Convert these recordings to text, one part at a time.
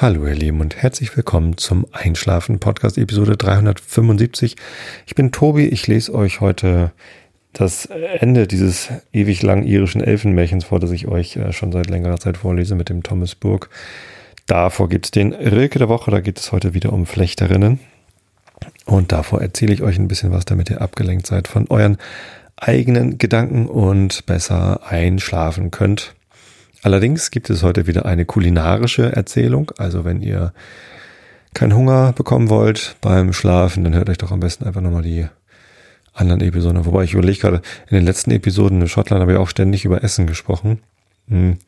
Hallo ihr Lieben und herzlich willkommen zum Einschlafen Podcast Episode 375. Ich bin Tobi, ich lese euch heute das Ende dieses ewig langen irischen Elfenmärchens vor, das ich euch äh, schon seit längerer Zeit vorlese mit dem Thomas Burg. Davor gibt es den Rilke der Woche, da geht es heute wieder um Flechterinnen. Und davor erzähle ich euch ein bisschen was, damit ihr abgelenkt seid von euren eigenen Gedanken und besser einschlafen könnt. Allerdings gibt es heute wieder eine kulinarische Erzählung. Also wenn ihr keinen Hunger bekommen wollt beim Schlafen, dann hört euch doch am besten einfach nochmal die anderen Episoden. Wobei ich überlege gerade, in den letzten Episoden in Schottland habe ich auch ständig über Essen gesprochen. Hm,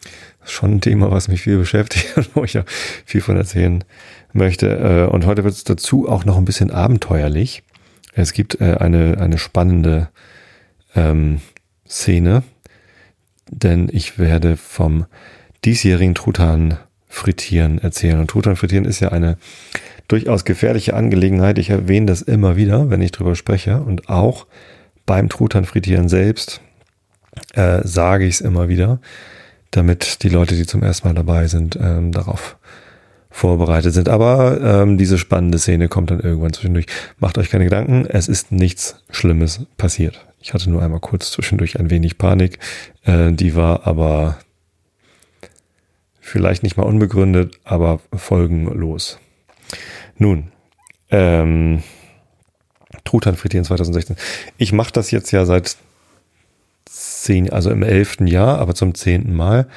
schon ein Thema, was mich viel beschäftigt und wo ich ja viel von erzählen möchte. Äh, und heute wird es dazu auch noch ein bisschen abenteuerlich. Es gibt äh, eine, eine spannende ähm, Szene, denn ich werde vom diesjährigen Truthahn frittieren erzählen. Und Truthahn frittieren ist ja eine durchaus gefährliche Angelegenheit. Ich erwähne das immer wieder, wenn ich drüber spreche. Und auch beim Truthahn frittieren selbst äh, sage ich es immer wieder, damit die Leute, die zum ersten Mal dabei sind, ähm, darauf vorbereitet sind. Aber ähm, diese spannende Szene kommt dann irgendwann zwischendurch. Macht euch keine Gedanken, es ist nichts Schlimmes passiert. Ich hatte nur einmal kurz zwischendurch ein wenig Panik. Äh, die war aber vielleicht nicht mal unbegründet, aber folgenlos. Nun, ähm, Truthahn frittieren 2016. Ich mache das jetzt ja seit zehn, also im elften Jahr, aber zum zehnten Mal.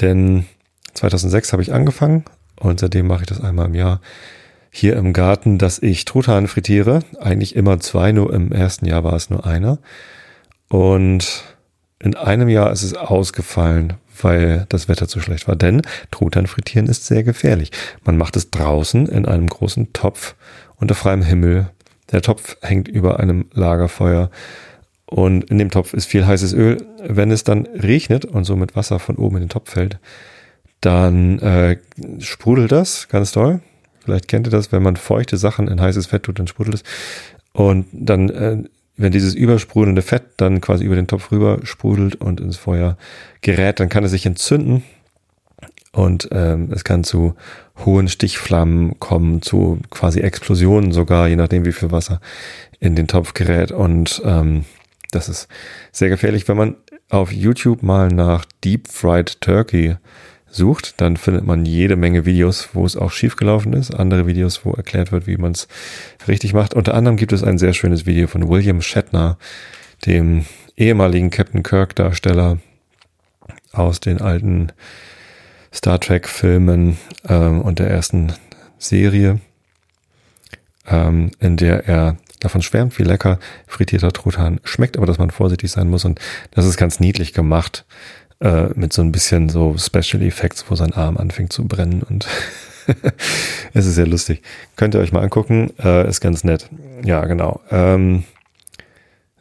Denn 2006 habe ich angefangen und seitdem mache ich das einmal im Jahr hier im Garten, dass ich Truthahn frittiere. Eigentlich immer zwei, nur im ersten Jahr war es nur einer. Und in einem Jahr ist es ausgefallen, weil das Wetter zu schlecht war. Denn Truthahn frittieren ist sehr gefährlich. Man macht es draußen in einem großen Topf unter freiem Himmel. Der Topf hängt über einem Lagerfeuer und in dem Topf ist viel heißes Öl. Wenn es dann regnet und so mit Wasser von oben in den Topf fällt, dann äh, sprudelt das ganz toll. Vielleicht kennt ihr das, wenn man feuchte Sachen in heißes Fett tut, dann sprudelt es. Und dann, äh, wenn dieses übersprudelnde Fett dann quasi über den Topf rüber sprudelt und ins Feuer gerät, dann kann es sich entzünden und ähm, es kann zu hohen Stichflammen kommen, zu quasi Explosionen sogar, je nachdem wie viel Wasser in den Topf gerät. Und ähm, das ist sehr gefährlich, wenn man auf YouTube mal nach Deep Fried Turkey sucht, dann findet man jede Menge Videos, wo es auch schiefgelaufen ist, andere Videos, wo erklärt wird, wie man es richtig macht. Unter anderem gibt es ein sehr schönes Video von William Shatner, dem ehemaligen Captain Kirk Darsteller aus den alten Star Trek Filmen ähm, und der ersten Serie, ähm, in der er davon schwärmt, wie lecker frittierter Truthahn schmeckt, aber dass man vorsichtig sein muss. Und das ist ganz niedlich gemacht äh, mit so ein bisschen so Special Effects, wo sein Arm anfängt zu brennen und es ist sehr lustig. Könnt ihr euch mal angucken, äh, ist ganz nett. Ja, genau. Ähm,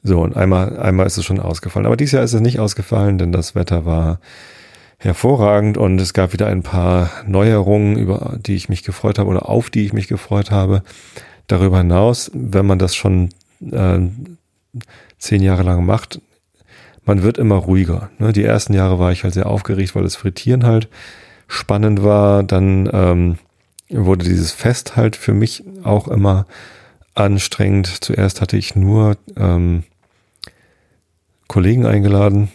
so, und einmal, einmal ist es schon ausgefallen. Aber dieses Jahr ist es nicht ausgefallen, denn das Wetter war hervorragend und es gab wieder ein paar Neuerungen, über die ich mich gefreut habe oder auf die ich mich gefreut habe. Darüber hinaus, wenn man das schon äh, zehn Jahre lang macht, man wird immer ruhiger. Ne? Die ersten Jahre war ich halt sehr aufgeregt, weil das Frittieren halt spannend war. Dann ähm, wurde dieses Fest halt für mich auch immer anstrengend. Zuerst hatte ich nur ähm, Kollegen eingeladen.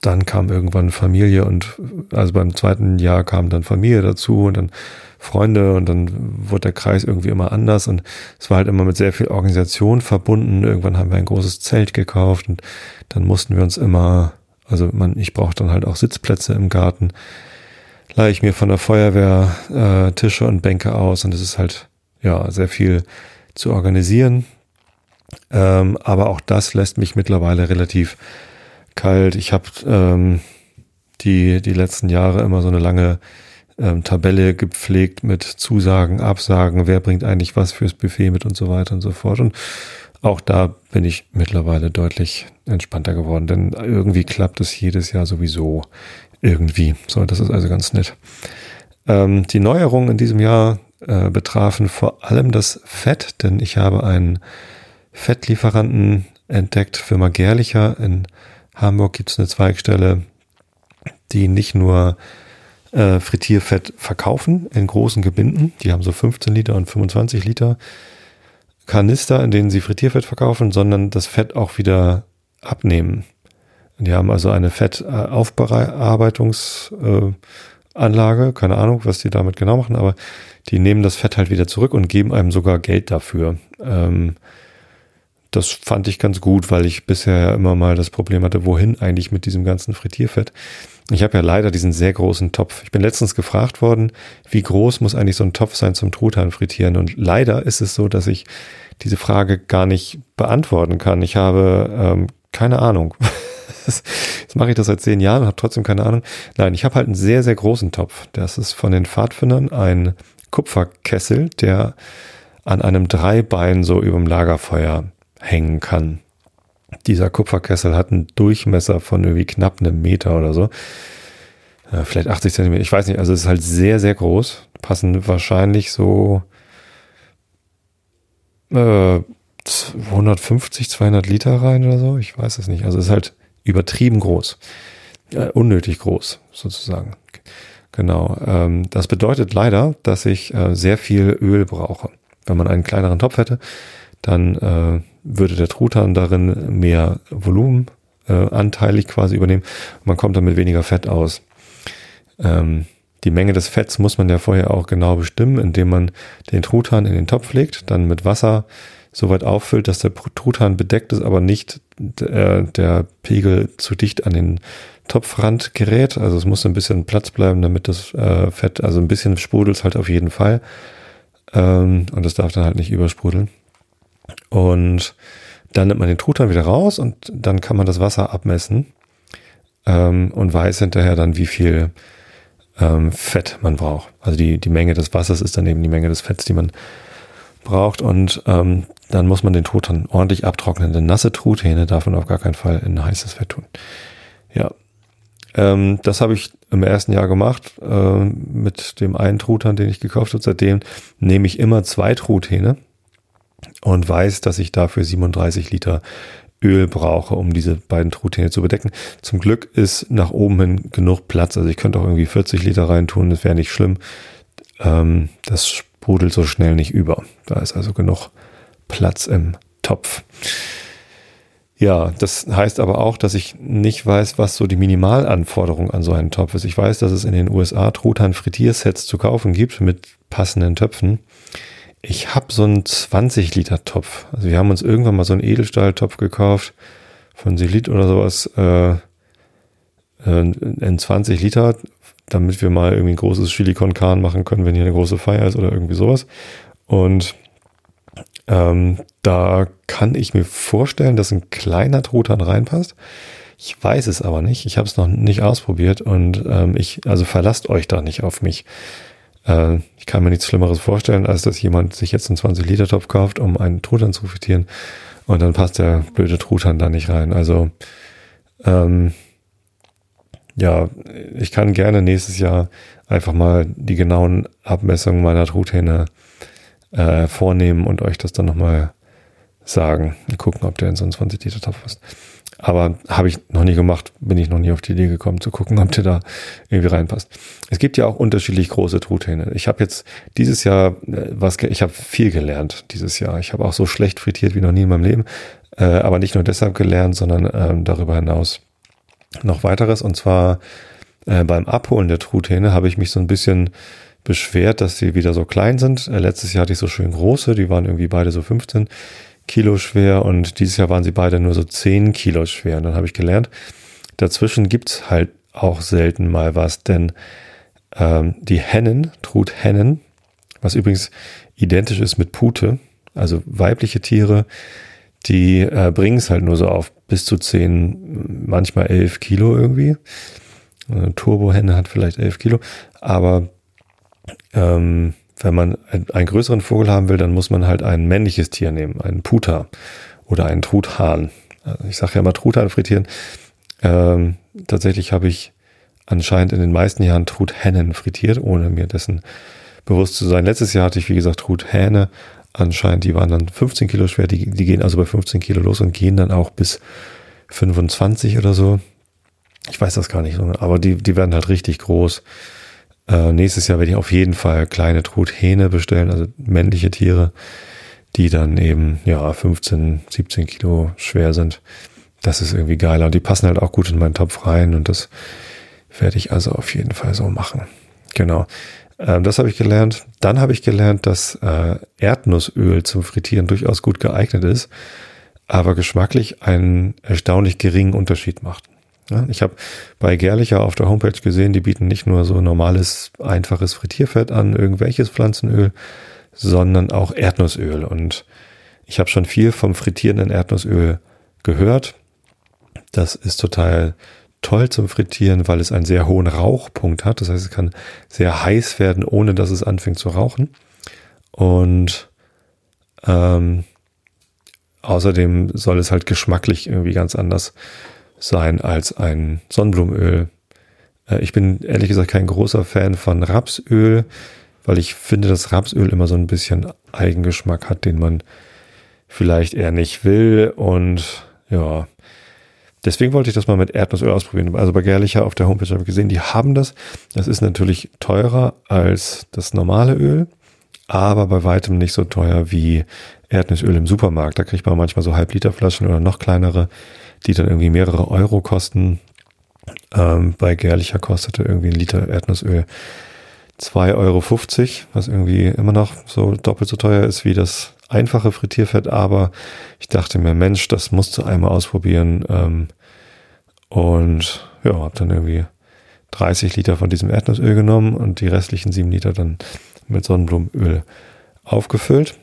Dann kam irgendwann Familie und also beim zweiten Jahr kam dann Familie dazu und dann Freunde und dann wurde der Kreis irgendwie immer anders und es war halt immer mit sehr viel Organisation verbunden. Irgendwann haben wir ein großes Zelt gekauft und dann mussten wir uns immer, also man, ich brauchte dann halt auch Sitzplätze im Garten, leihe ich mir von der Feuerwehr äh, Tische und Bänke aus und es ist halt ja sehr viel zu organisieren. Ähm, aber auch das lässt mich mittlerweile relativ kalt. Ich habe ähm, die die letzten Jahre immer so eine lange ähm, Tabelle gepflegt mit Zusagen, Absagen, wer bringt eigentlich was fürs Buffet mit und so weiter und so fort. Und auch da bin ich mittlerweile deutlich entspannter geworden, denn irgendwie klappt es jedes Jahr sowieso irgendwie. So, das ist also ganz nett. Ähm, die Neuerungen in diesem Jahr äh, betrafen vor allem das Fett, denn ich habe einen Fettlieferanten entdeckt, Firma Gerlicher. In Hamburg gibt es eine Zweigstelle, die nicht nur äh, Frittierfett verkaufen in großen Gebinden. Die haben so 15 Liter und 25 Liter Kanister, in denen sie Frittierfett verkaufen, sondern das Fett auch wieder abnehmen. Die haben also eine Fettaufbearbeitungsanlage, äh, keine Ahnung, was die damit genau machen, aber die nehmen das Fett halt wieder zurück und geben einem sogar Geld dafür. Ähm, das fand ich ganz gut, weil ich bisher immer mal das Problem hatte, wohin eigentlich mit diesem ganzen Frittierfett. Ich habe ja leider diesen sehr großen Topf. Ich bin letztens gefragt worden, wie groß muss eigentlich so ein Topf sein zum Truthahn frittieren? Und leider ist es so, dass ich diese Frage gar nicht beantworten kann. Ich habe ähm, keine Ahnung. Jetzt mache ich das seit zehn Jahren, habe trotzdem keine Ahnung. Nein, ich habe halt einen sehr, sehr großen Topf. Das ist von den Pfadfindern ein Kupferkessel, der an einem Dreibein so über dem Lagerfeuer hängen kann. Dieser Kupferkessel hat einen Durchmesser von irgendwie knapp einem Meter oder so. Vielleicht 80 Zentimeter, ich weiß nicht. Also es ist halt sehr, sehr groß. Passen wahrscheinlich so äh, 150, 200 Liter rein oder so. Ich weiß es nicht. Also es ist halt übertrieben groß. Äh, unnötig groß, sozusagen. Genau. Ähm, das bedeutet leider, dass ich äh, sehr viel Öl brauche. Wenn man einen kleineren Topf hätte, dann äh, würde der Truthahn darin mehr Volumen äh, anteilig quasi übernehmen. Man kommt dann mit weniger Fett aus. Ähm, die Menge des Fetts muss man ja vorher auch genau bestimmen, indem man den Truthahn in den Topf legt, dann mit Wasser so weit auffüllt, dass der Truthahn bedeckt ist, aber nicht äh, der Pegel zu dicht an den Topfrand gerät. Also es muss ein bisschen Platz bleiben, damit das äh, Fett, also ein bisschen sprudelt halt auf jeden Fall. Ähm, und das darf dann halt nicht übersprudeln. Und dann nimmt man den Truthahn wieder raus und dann kann man das Wasser abmessen ähm, und weiß hinterher dann, wie viel ähm, Fett man braucht. Also die, die Menge des Wassers ist dann eben die Menge des Fetts, die man braucht. Und ähm, dann muss man den Truthahn ordentlich abtrocknen. Denn nasse Truthähne darf man auf gar keinen Fall in heißes Fett tun. Ja, ähm, das habe ich im ersten Jahr gemacht äh, mit dem einen Truthahn, den ich gekauft habe. Seitdem nehme ich immer zwei Truthähne und weiß, dass ich dafür 37 Liter Öl brauche, um diese beiden Truthähne zu bedecken. Zum Glück ist nach oben hin genug Platz. Also ich könnte auch irgendwie 40 Liter reintun, das wäre nicht schlimm. Ähm, das sprudelt so schnell nicht über. Da ist also genug Platz im Topf. Ja, das heißt aber auch, dass ich nicht weiß, was so die Minimalanforderung an so einen Topf ist. Ich weiß, dass es in den USA Truthahn-Frittiersets zu kaufen gibt mit passenden Töpfen. Ich habe so einen 20 Liter Topf. Also wir haben uns irgendwann mal so einen Edelstahltopf gekauft von Silit oder sowas äh, äh in 20 Liter, damit wir mal irgendwie ein großes Chili con machen können, wenn hier eine große Feier ist oder irgendwie sowas. Und ähm, da kann ich mir vorstellen, dass ein kleiner Truthahn reinpasst. Ich weiß es aber nicht. Ich habe es noch nicht ausprobiert und ähm, ich, also verlasst euch da nicht auf mich. Äh, ich kann mir nichts Schlimmeres vorstellen, als dass jemand sich jetzt einen 20-Liter-Topf kauft, um einen Truthahn zu frittieren und dann passt der blöde Truthahn da nicht rein. Also ähm, ja, ich kann gerne nächstes Jahr einfach mal die genauen Abmessungen meiner Truthähne äh, vornehmen und euch das dann nochmal sagen. Gucken, ob der in so einen 20 Liter Topf passt. Aber habe ich noch nie gemacht, bin ich noch nie auf die Idee gekommen zu gucken, ob der da irgendwie reinpasst. Es gibt ja auch unterschiedlich große Truthähne. Ich habe jetzt dieses Jahr äh, was, ich habe viel gelernt dieses Jahr. Ich habe auch so schlecht frittiert wie noch nie in meinem Leben, äh, aber nicht nur deshalb gelernt, sondern ähm, darüber hinaus noch weiteres. Und zwar äh, beim Abholen der Truthähne habe ich mich so ein bisschen beschwert, dass sie wieder so klein sind. Äh, letztes Jahr hatte ich so schön große, die waren irgendwie beide so 15 Kilo schwer und dieses Jahr waren sie beide nur so 10 Kilo schwer. Und dann habe ich gelernt, dazwischen gibt's halt auch selten mal was, denn ähm, die Hennen, Truthennen, was übrigens identisch ist mit Pute, also weibliche Tiere, die äh, bringen es halt nur so auf bis zu 10, manchmal 11 Kilo irgendwie. Eine Turbohenne hat vielleicht 11 Kilo, aber ähm, wenn man einen größeren Vogel haben will, dann muss man halt ein männliches Tier nehmen, einen Puter oder einen Truthahn. Also ich sage ja mal Truthahn frittieren. Ähm, tatsächlich habe ich anscheinend in den meisten Jahren Truthähnen frittiert, ohne mir dessen bewusst zu sein. Letztes Jahr hatte ich, wie gesagt, Truthähne. Anscheinend, die waren dann 15 Kilo schwer. Die, die gehen also bei 15 Kilo los und gehen dann auch bis 25 oder so. Ich weiß das gar nicht, aber die, die werden halt richtig groß. Äh, nächstes Jahr werde ich auf jeden Fall kleine Truthähne bestellen, also männliche Tiere, die dann eben ja 15, 17 Kilo schwer sind. Das ist irgendwie geiler. Und die passen halt auch gut in meinen Topf rein und das werde ich also auf jeden Fall so machen. Genau. Ähm, das habe ich gelernt. Dann habe ich gelernt, dass äh, Erdnussöl zum Frittieren durchaus gut geeignet ist, aber geschmacklich einen erstaunlich geringen Unterschied macht. Ja, ich habe bei Gerlicher auf der Homepage gesehen, die bieten nicht nur so normales, einfaches Frittierfett an, irgendwelches Pflanzenöl, sondern auch Erdnussöl. Und ich habe schon viel vom frittierenden Erdnussöl gehört. Das ist total toll zum Frittieren, weil es einen sehr hohen Rauchpunkt hat. Das heißt, es kann sehr heiß werden, ohne dass es anfängt zu rauchen. Und ähm, außerdem soll es halt geschmacklich irgendwie ganz anders sein als ein Sonnenblumenöl. Äh, ich bin ehrlich gesagt kein großer Fan von Rapsöl, weil ich finde, dass Rapsöl immer so ein bisschen Eigengeschmack hat, den man vielleicht eher nicht will. Und ja, deswegen wollte ich das mal mit Erdnussöl ausprobieren. Also bei Gerlicher auf der Homepage habe ich gesehen, die haben das. Das ist natürlich teurer als das normale Öl, aber bei weitem nicht so teuer wie Erdnussöl im Supermarkt. Da kriegt man manchmal so Halbliterflaschen oder noch kleinere die dann irgendwie mehrere Euro kosten. Ähm, bei Gerlicher kostete irgendwie ein Liter Erdnussöl 2,50 Euro, was irgendwie immer noch so doppelt so teuer ist wie das einfache Frittierfett. Aber ich dachte mir, Mensch, das musst du einmal ausprobieren. Ähm, und ja, habe dann irgendwie 30 Liter von diesem Erdnussöl genommen und die restlichen 7 Liter dann mit Sonnenblumenöl aufgefüllt.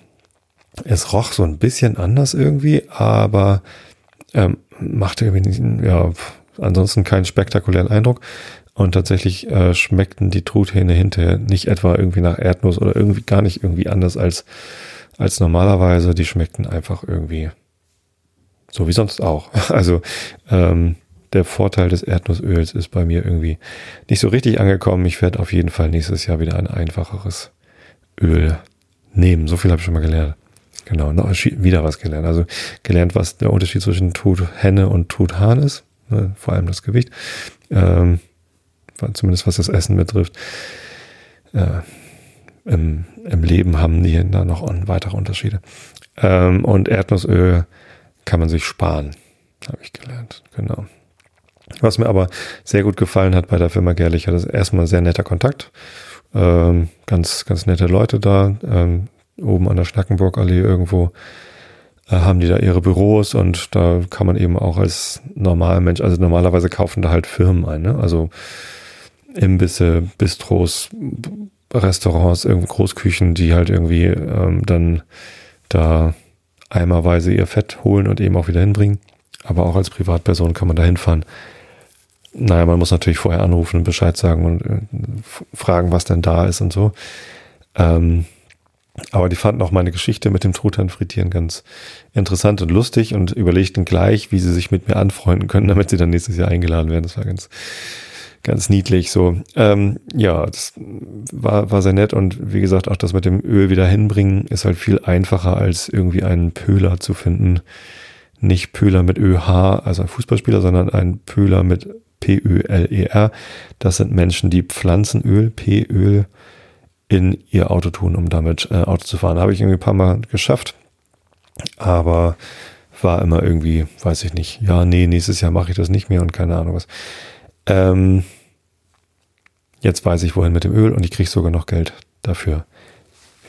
Es roch so ein bisschen anders irgendwie, aber ähm, machte irgendwie, ja, ansonsten keinen spektakulären Eindruck. Und tatsächlich äh, schmeckten die Truthähne hinterher nicht etwa irgendwie nach Erdnuss oder irgendwie gar nicht irgendwie anders als, als normalerweise. Die schmeckten einfach irgendwie so wie sonst auch. Also ähm, der Vorteil des Erdnussöls ist bei mir irgendwie nicht so richtig angekommen. Ich werde auf jeden Fall nächstes Jahr wieder ein einfacheres Öl nehmen. So viel habe ich schon mal gelernt. Genau, noch wieder was gelernt. Also gelernt, was der Unterschied zwischen Henne und Hahn ist, ne, vor allem das Gewicht, ähm, zumindest was das Essen betrifft. Äh, im, Im Leben haben die da noch weitere Unterschiede. Ähm, und Erdnussöl kann man sich sparen, habe ich gelernt. Genau. Was mir aber sehr gut gefallen hat bei der Firma Gerlicher, das ist erstmal sehr netter Kontakt. Ähm, ganz, ganz nette Leute da. Ähm, oben an der Schnackenburgallee irgendwo äh, haben die da ihre Büros und da kann man eben auch als normaler Mensch, also normalerweise kaufen da halt Firmen ein, ne? also Imbisse, Bistros, Restaurants, Großküchen, die halt irgendwie ähm, dann da eimerweise ihr Fett holen und eben auch wieder hinbringen. Aber auch als Privatperson kann man da hinfahren. Naja, man muss natürlich vorher anrufen und Bescheid sagen und äh, fragen, was denn da ist und so. Ähm, aber die fanden auch meine Geschichte mit dem Truthahn frittieren ganz interessant und lustig und überlegten gleich, wie sie sich mit mir anfreunden können, damit sie dann nächstes Jahr eingeladen werden. Das war ganz, ganz niedlich so. Ähm, ja, das war, war sehr nett und wie gesagt, auch das mit dem Öl wieder hinbringen ist halt viel einfacher als irgendwie einen Pöhler zu finden. Nicht Pöhler mit ÖH, also ein Fußballspieler, sondern ein Pöhler mit P-Ö-L-E-R. Das sind Menschen, die Pflanzenöl, P-Öl, in ihr Auto tun, um damit äh, Auto zu fahren. Habe ich irgendwie ein paar Mal geschafft, aber war immer irgendwie, weiß ich nicht, ja, nee, nächstes Jahr mache ich das nicht mehr und keine Ahnung was. Ähm, jetzt weiß ich, wohin mit dem Öl und ich kriege sogar noch Geld dafür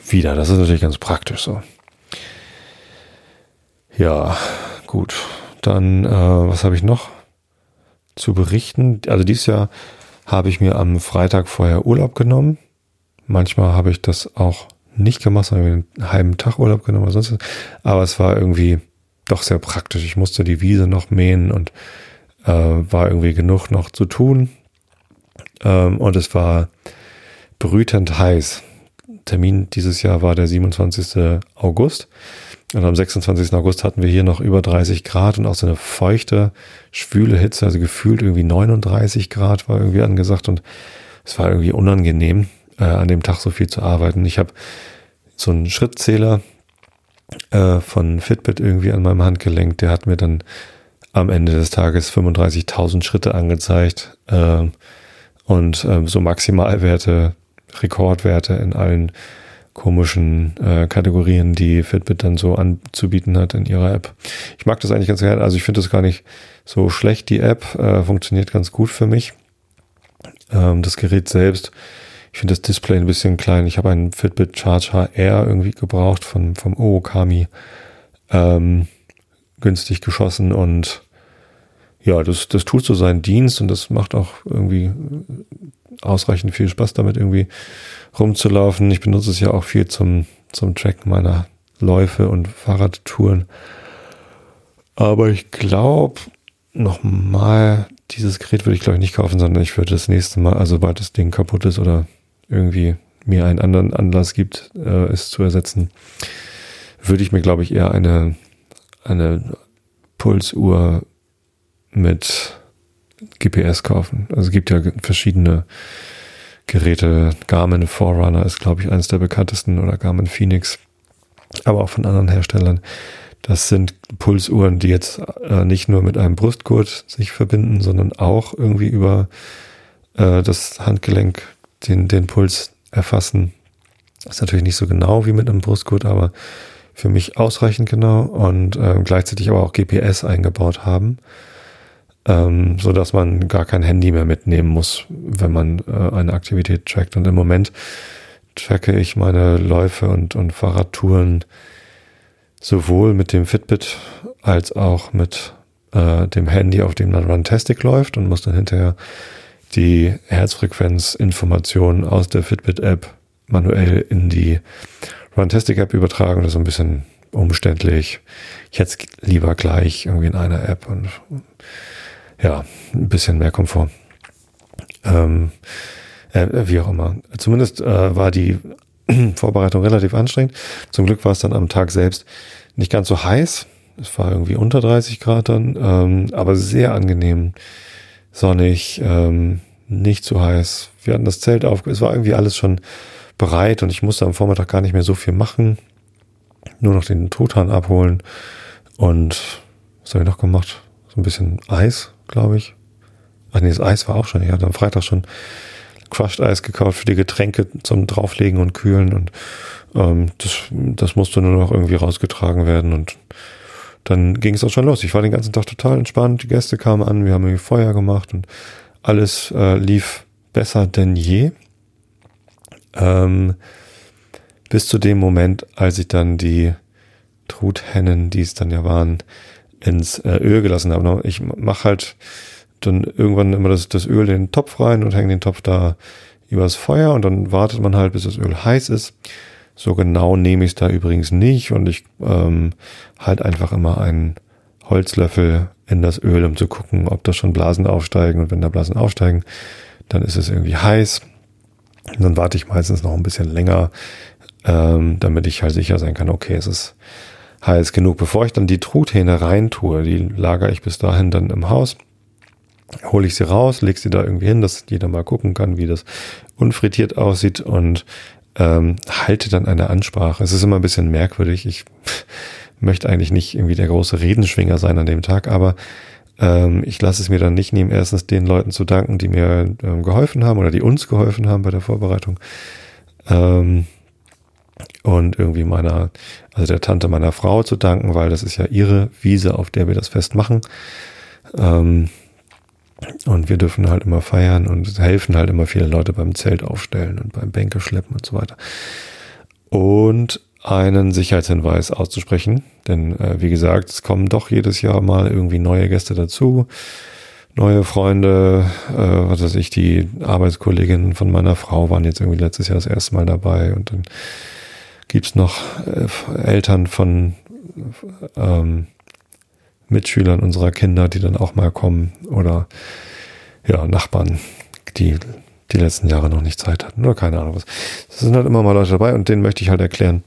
wieder. Das ist natürlich ganz praktisch so. Ja, gut. Dann, äh, was habe ich noch zu berichten? Also dieses Jahr habe ich mir am Freitag vorher Urlaub genommen. Manchmal habe ich das auch nicht gemacht, sondern einen halben Tag Urlaub genommen oder sonst was. Aber es war irgendwie doch sehr praktisch. Ich musste die Wiese noch mähen und äh, war irgendwie genug noch zu tun. Ähm, und es war brütend heiß. Termin dieses Jahr war der 27. August. Und am 26. August hatten wir hier noch über 30 Grad und auch so eine feuchte, schwüle Hitze, also gefühlt irgendwie 39 Grad war irgendwie angesagt und es war irgendwie unangenehm äh, an dem Tag so viel zu arbeiten. Ich habe so einen Schrittzähler äh, von Fitbit irgendwie an meinem Handgelenk, der hat mir dann am Ende des Tages 35.000 Schritte angezeigt. Äh, und ähm, so Maximalwerte, Rekordwerte in allen komischen äh, Kategorien, die Fitbit dann so anzubieten hat in ihrer App. Ich mag das eigentlich ganz gerne. Also ich finde das gar nicht so schlecht. Die App äh, funktioniert ganz gut für mich. Ähm, das Gerät selbst, ich finde das Display ein bisschen klein. Ich habe einen Fitbit Charge HR irgendwie gebraucht von, vom Ookami. Ähm, günstig geschossen und ja, das, das tut so seinen Dienst und das macht auch irgendwie ausreichend viel Spaß damit irgendwie rumzulaufen. Ich benutze es ja auch viel zum, zum Tracken meiner Läufe und Fahrradtouren. Aber ich glaube, nochmal, dieses Gerät würde ich glaube ich nicht kaufen, sondern ich würde das nächste Mal, also sobald das Ding kaputt ist oder irgendwie mir einen anderen Anlass gibt, äh, es zu ersetzen, würde ich mir glaube ich eher eine, eine Pulsuhr mit GPS kaufen. Also es gibt ja verschiedene Geräte. Garmin Forerunner ist, glaube ich, eines der bekanntesten oder Garmin Phoenix, aber auch von anderen Herstellern. Das sind Pulsuhren, die jetzt äh, nicht nur mit einem Brustgurt sich verbinden, sondern auch irgendwie über äh, das Handgelenk den, den Puls erfassen. Ist natürlich nicht so genau wie mit einem Brustgurt, aber für mich ausreichend genau und äh, gleichzeitig aber auch GPS eingebaut haben ähm, so dass man gar kein Handy mehr mitnehmen muss, wenn man äh, eine Aktivität trackt. Und im Moment tracke ich meine Läufe und, und Fahrradtouren sowohl mit dem Fitbit als auch mit äh, dem Handy, auf dem dann Runtastic läuft und muss dann hinterher die Herzfrequenzinformationen aus der Fitbit-App manuell in die Runtastic-App übertragen. Das ist ein bisschen umständlich. Ich hätte es lieber gleich irgendwie in einer App und ja, ein bisschen mehr Komfort. Ähm, äh, wie auch immer. Zumindest äh, war die Vorbereitung relativ anstrengend. Zum Glück war es dann am Tag selbst nicht ganz so heiß. Es war irgendwie unter 30 Grad dann, ähm, aber sehr angenehm, sonnig, ähm, nicht zu heiß. Wir hatten das Zelt auf, es war irgendwie alles schon bereit und ich musste am Vormittag gar nicht mehr so viel machen. Nur noch den Truthahn abholen und was habe ich noch gemacht? So ein bisschen Eis glaube ich. Ach nee, das Eis war auch schon. Ich hatte am Freitag schon Crushed Eis gekauft für die Getränke zum drauflegen und kühlen und ähm, das, das musste nur noch irgendwie rausgetragen werden und dann ging es auch schon los. Ich war den ganzen Tag total entspannt. Die Gäste kamen an, wir haben irgendwie Feuer gemacht und alles äh, lief besser denn je. Ähm, bis zu dem Moment, als ich dann die Truthennen, die es dann ja waren, ins äh, Öl gelassen habe. Ich mache halt dann irgendwann immer das, das Öl in den Topf rein und hänge den Topf da übers Feuer und dann wartet man halt, bis das Öl heiß ist. So genau nehme ich es da übrigens nicht und ich ähm, halt einfach immer einen Holzlöffel in das Öl, um zu gucken, ob da schon Blasen aufsteigen und wenn da Blasen aufsteigen, dann ist es irgendwie heiß. Und dann warte ich meistens noch ein bisschen länger, ähm, damit ich halt sicher sein kann, okay, es ist heiß genug. Bevor ich dann die Truthähne reintue, die lagere ich bis dahin dann im Haus, hole ich sie raus, lege sie da irgendwie hin, dass jeder mal gucken kann, wie das unfrittiert aussieht und ähm, halte dann eine Ansprache. Es ist immer ein bisschen merkwürdig. Ich möchte eigentlich nicht irgendwie der große Redenschwinger sein an dem Tag, aber ähm, ich lasse es mir dann nicht nehmen, erstens den Leuten zu danken, die mir ähm, geholfen haben oder die uns geholfen haben bei der Vorbereitung. Ähm, und irgendwie meiner, also der Tante meiner Frau zu danken, weil das ist ja ihre Wiese, auf der wir das Fest machen. Ähm, und wir dürfen halt immer feiern und helfen halt immer viele Leute beim Zelt aufstellen und beim Bänke schleppen und so weiter. Und einen Sicherheitshinweis auszusprechen, denn äh, wie gesagt, es kommen doch jedes Jahr mal irgendwie neue Gäste dazu, neue Freunde, äh, was weiß ich, die Arbeitskolleginnen von meiner Frau waren jetzt irgendwie letztes Jahr das erste Mal dabei und dann gibt's noch äh, Eltern von ähm, Mitschülern unserer Kinder, die dann auch mal kommen oder ja, Nachbarn, die die letzten Jahre noch nicht Zeit hatten oder keine Ahnung was. Es sind halt immer mal Leute dabei und denen möchte ich halt erklären,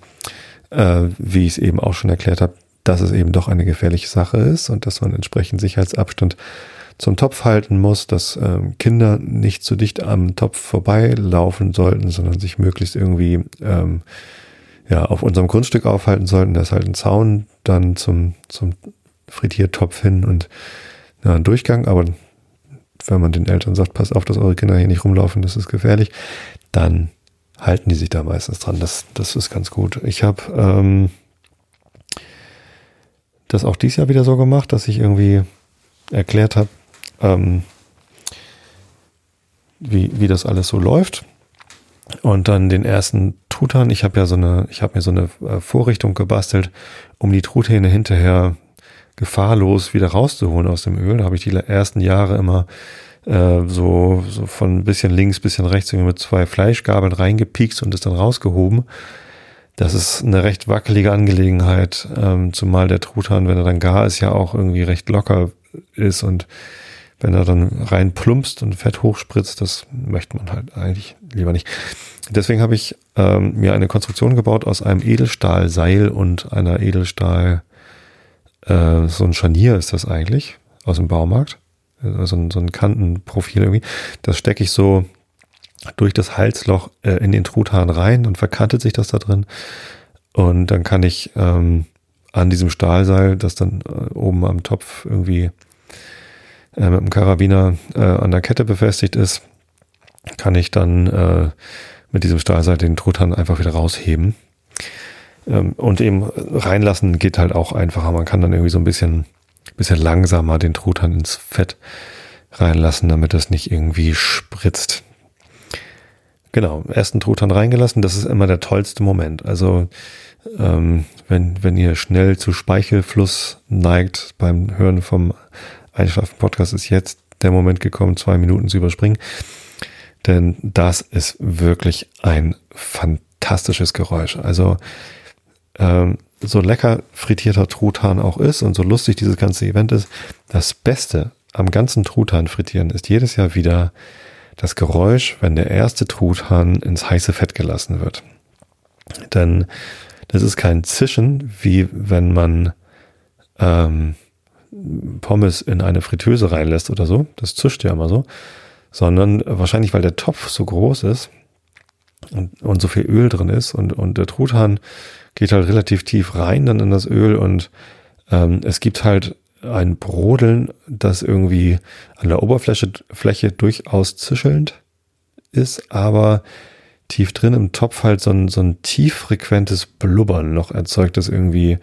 äh, wie ich es eben auch schon erklärt habe, dass es eben doch eine gefährliche Sache ist und dass man entsprechend Sicherheitsabstand zum Topf halten muss, dass ähm, Kinder nicht zu dicht am Topf vorbeilaufen sollten, sondern sich möglichst irgendwie ähm, ja, auf unserem Grundstück aufhalten sollten. Da ist halt ein Zaun dann zum, zum Frittiertopf hin und ja, ein Durchgang, aber wenn man den Eltern sagt, passt auf, dass eure Kinder hier nicht rumlaufen, das ist gefährlich, dann halten die sich da meistens dran. Das, das ist ganz gut. Ich habe ähm, das auch dieses Jahr wieder so gemacht, dass ich irgendwie erklärt habe, ähm, wie, wie das alles so läuft. Und dann den ersten Truthahn. Ich habe ja so eine, ich habe mir so eine äh, Vorrichtung gebastelt, um die Truthähne hinterher gefahrlos wieder rauszuholen aus dem Öl. Da habe ich die ersten Jahre immer äh, so, so von ein bisschen links, bisschen rechts mit zwei Fleischgabeln reingepiekst und es dann rausgehoben. Das ist eine recht wackelige Angelegenheit, ähm, zumal der Truthahn, wenn er dann gar ist, ja auch irgendwie recht locker ist und wenn er dann rein plumpst und Fett hochspritzt, das möchte man halt eigentlich lieber nicht. Deswegen habe ich ähm, mir eine Konstruktion gebaut aus einem Edelstahlseil und einer Edelstahl, äh, so ein Scharnier ist das eigentlich, aus dem Baumarkt. Also ein, so ein Kantenprofil irgendwie. Das stecke ich so durch das Halsloch äh, in den Truthahn rein und verkantet sich das da drin. Und dann kann ich ähm, an diesem Stahlseil, das dann äh, oben am Topf irgendwie äh, mit dem Karabiner äh, an der Kette befestigt ist, kann ich dann äh, mit diesem Stahlseil den Truthahn einfach wieder rausheben. Ähm, und eben reinlassen geht halt auch einfacher. Man kann dann irgendwie so ein bisschen, bisschen langsamer den Truthahn ins Fett reinlassen, damit das nicht irgendwie spritzt. Genau, ersten Truthahn reingelassen, das ist immer der tollste Moment. Also ähm, wenn, wenn ihr schnell zu Speichelfluss neigt beim Hören vom Einschlafen-Podcast, ist jetzt der Moment gekommen, zwei Minuten zu überspringen. Denn das ist wirklich ein fantastisches Geräusch. Also ähm, so lecker frittierter Truthahn auch ist und so lustig dieses ganze Event ist, das Beste am ganzen Truthahn frittieren ist jedes Jahr wieder das Geräusch, wenn der erste Truthahn ins heiße Fett gelassen wird. Denn das ist kein Zischen, wie wenn man ähm, Pommes in eine Fritteuse reinlässt oder so. Das zischt ja immer so. Sondern wahrscheinlich, weil der Topf so groß ist und, und so viel Öl drin ist und, und der Truthahn geht halt relativ tief rein dann in das Öl und ähm, es gibt halt ein Brodeln, das irgendwie an der Oberfläche Fläche durchaus zischelnd ist, aber tief drin im Topf halt so ein, so ein tieffrequentes Blubbern noch erzeugt, das irgendwie,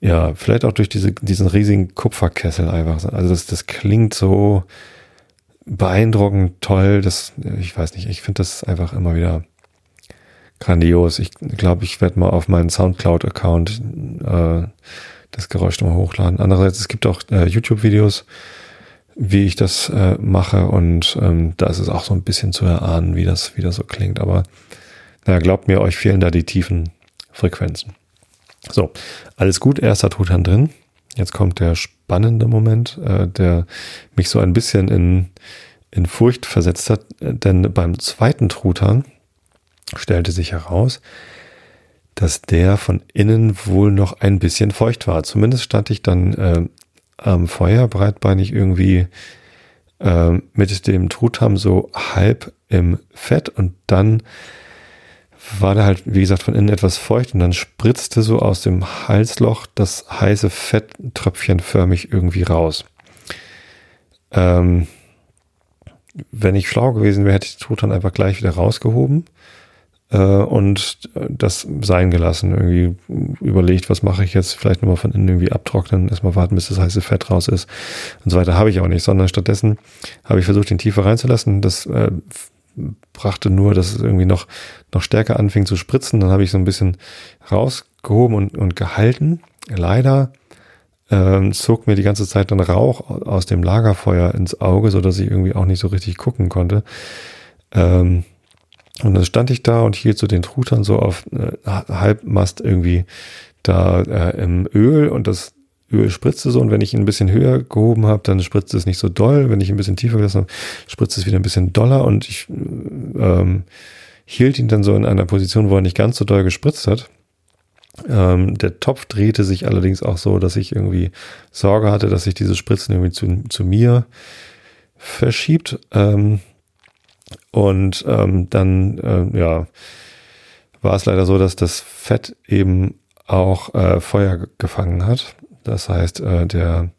ja, vielleicht auch durch diese, diesen riesigen Kupferkessel einfach. Also das, das klingt so beeindruckend toll. Das, ich weiß nicht, ich finde das einfach immer wieder grandios. Ich glaube, ich werde mal auf meinen Soundcloud-Account äh, das Geräusch nochmal hochladen. Andererseits, es gibt auch äh, YouTube-Videos, wie ich das äh, mache und ähm, da ist es auch so ein bisschen zu erahnen, wie das, wie das so klingt. Aber naja, glaubt mir, euch fehlen da die tiefen Frequenzen. So, alles gut, erster Truthahn drin. Jetzt kommt der spannende Moment, äh, der mich so ein bisschen in, in Furcht versetzt hat, denn beim zweiten Truthahn stellte sich heraus, dass der von innen wohl noch ein bisschen feucht war. Zumindest stand ich dann äh, am Feuer breitbeinig irgendwie äh, mit dem Truthahn so halb im Fett und dann war der halt, wie gesagt, von innen etwas feucht und dann spritzte so aus dem Halsloch das heiße Fett tröpfchenförmig irgendwie raus. Ähm, wenn ich schlau gewesen wäre, hätte ich den Truthahn einfach gleich wieder rausgehoben und das sein gelassen. Irgendwie überlegt, was mache ich jetzt? Vielleicht nochmal von innen irgendwie abtrocknen, erstmal warten, bis das heiße Fett raus ist und so weiter. Habe ich auch nicht, sondern stattdessen habe ich versucht, den tiefer reinzulassen. Das äh, brachte nur, dass es irgendwie noch, noch stärker anfing zu spritzen. Dann habe ich so ein bisschen rausgehoben und, und gehalten. Leider ähm, zog mir die ganze Zeit dann Rauch aus dem Lagerfeuer ins Auge, so dass ich irgendwie auch nicht so richtig gucken konnte. Ähm, und dann stand ich da und hielt so den Truthahn so auf äh, Halbmast irgendwie da äh, im Öl und das Öl spritzte so und wenn ich ihn ein bisschen höher gehoben habe, dann spritzt es nicht so doll. Wenn ich ein bisschen tiefer gelassen habe, spritzt es wieder ein bisschen doller und ich ähm, hielt ihn dann so in einer Position, wo er nicht ganz so doll gespritzt hat. Ähm, der Topf drehte sich allerdings auch so, dass ich irgendwie Sorge hatte, dass sich diese Spritzen irgendwie zu, zu mir verschiebt. Ähm, und ähm, dann, äh, ja, war es leider so, dass das Fett eben auch äh, Feuer gefangen hat. Das heißt, äh, der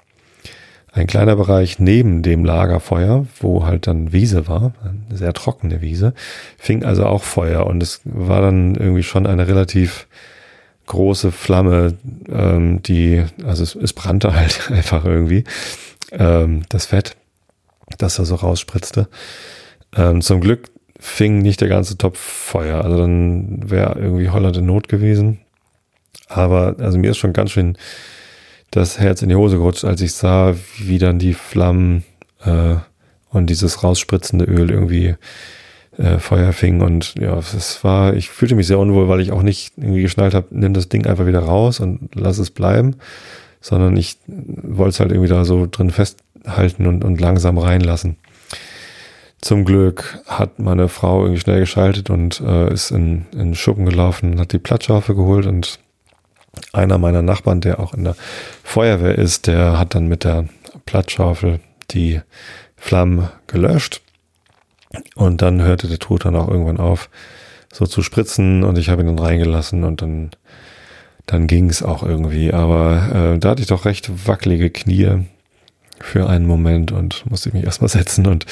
ein kleiner Bereich neben dem Lagerfeuer, wo halt dann Wiese war, eine sehr trockene Wiese, fing also auch Feuer und es war dann irgendwie schon eine relativ große Flamme, ähm, die, also es, es brannte halt einfach irgendwie, ähm, das Fett, das da so rausspritzte. Ähm, zum Glück fing nicht der ganze Topf Feuer, also dann wäre irgendwie Holland in Not gewesen. Aber also mir ist schon ganz schön das Herz in die Hose gerutscht, als ich sah, wie dann die Flammen äh, und dieses rausspritzende Öl irgendwie äh, Feuer fing. Und ja, es war, ich fühlte mich sehr unwohl, weil ich auch nicht irgendwie geschnallt habe, nimm das Ding einfach wieder raus und lass es bleiben, sondern ich wollte es halt irgendwie da so drin festhalten und, und langsam reinlassen. Zum Glück hat meine Frau irgendwie schnell geschaltet und äh, ist in, in Schuppen gelaufen, hat die Plattschaufel geholt und einer meiner Nachbarn, der auch in der Feuerwehr ist, der hat dann mit der Plattschaufel die Flammen gelöscht. Und dann hörte der Tod dann auch irgendwann auf, so zu spritzen und ich habe ihn dann reingelassen und dann, dann ging es auch irgendwie. Aber äh, da hatte ich doch recht wackelige Knie für einen Moment und musste mich erstmal setzen und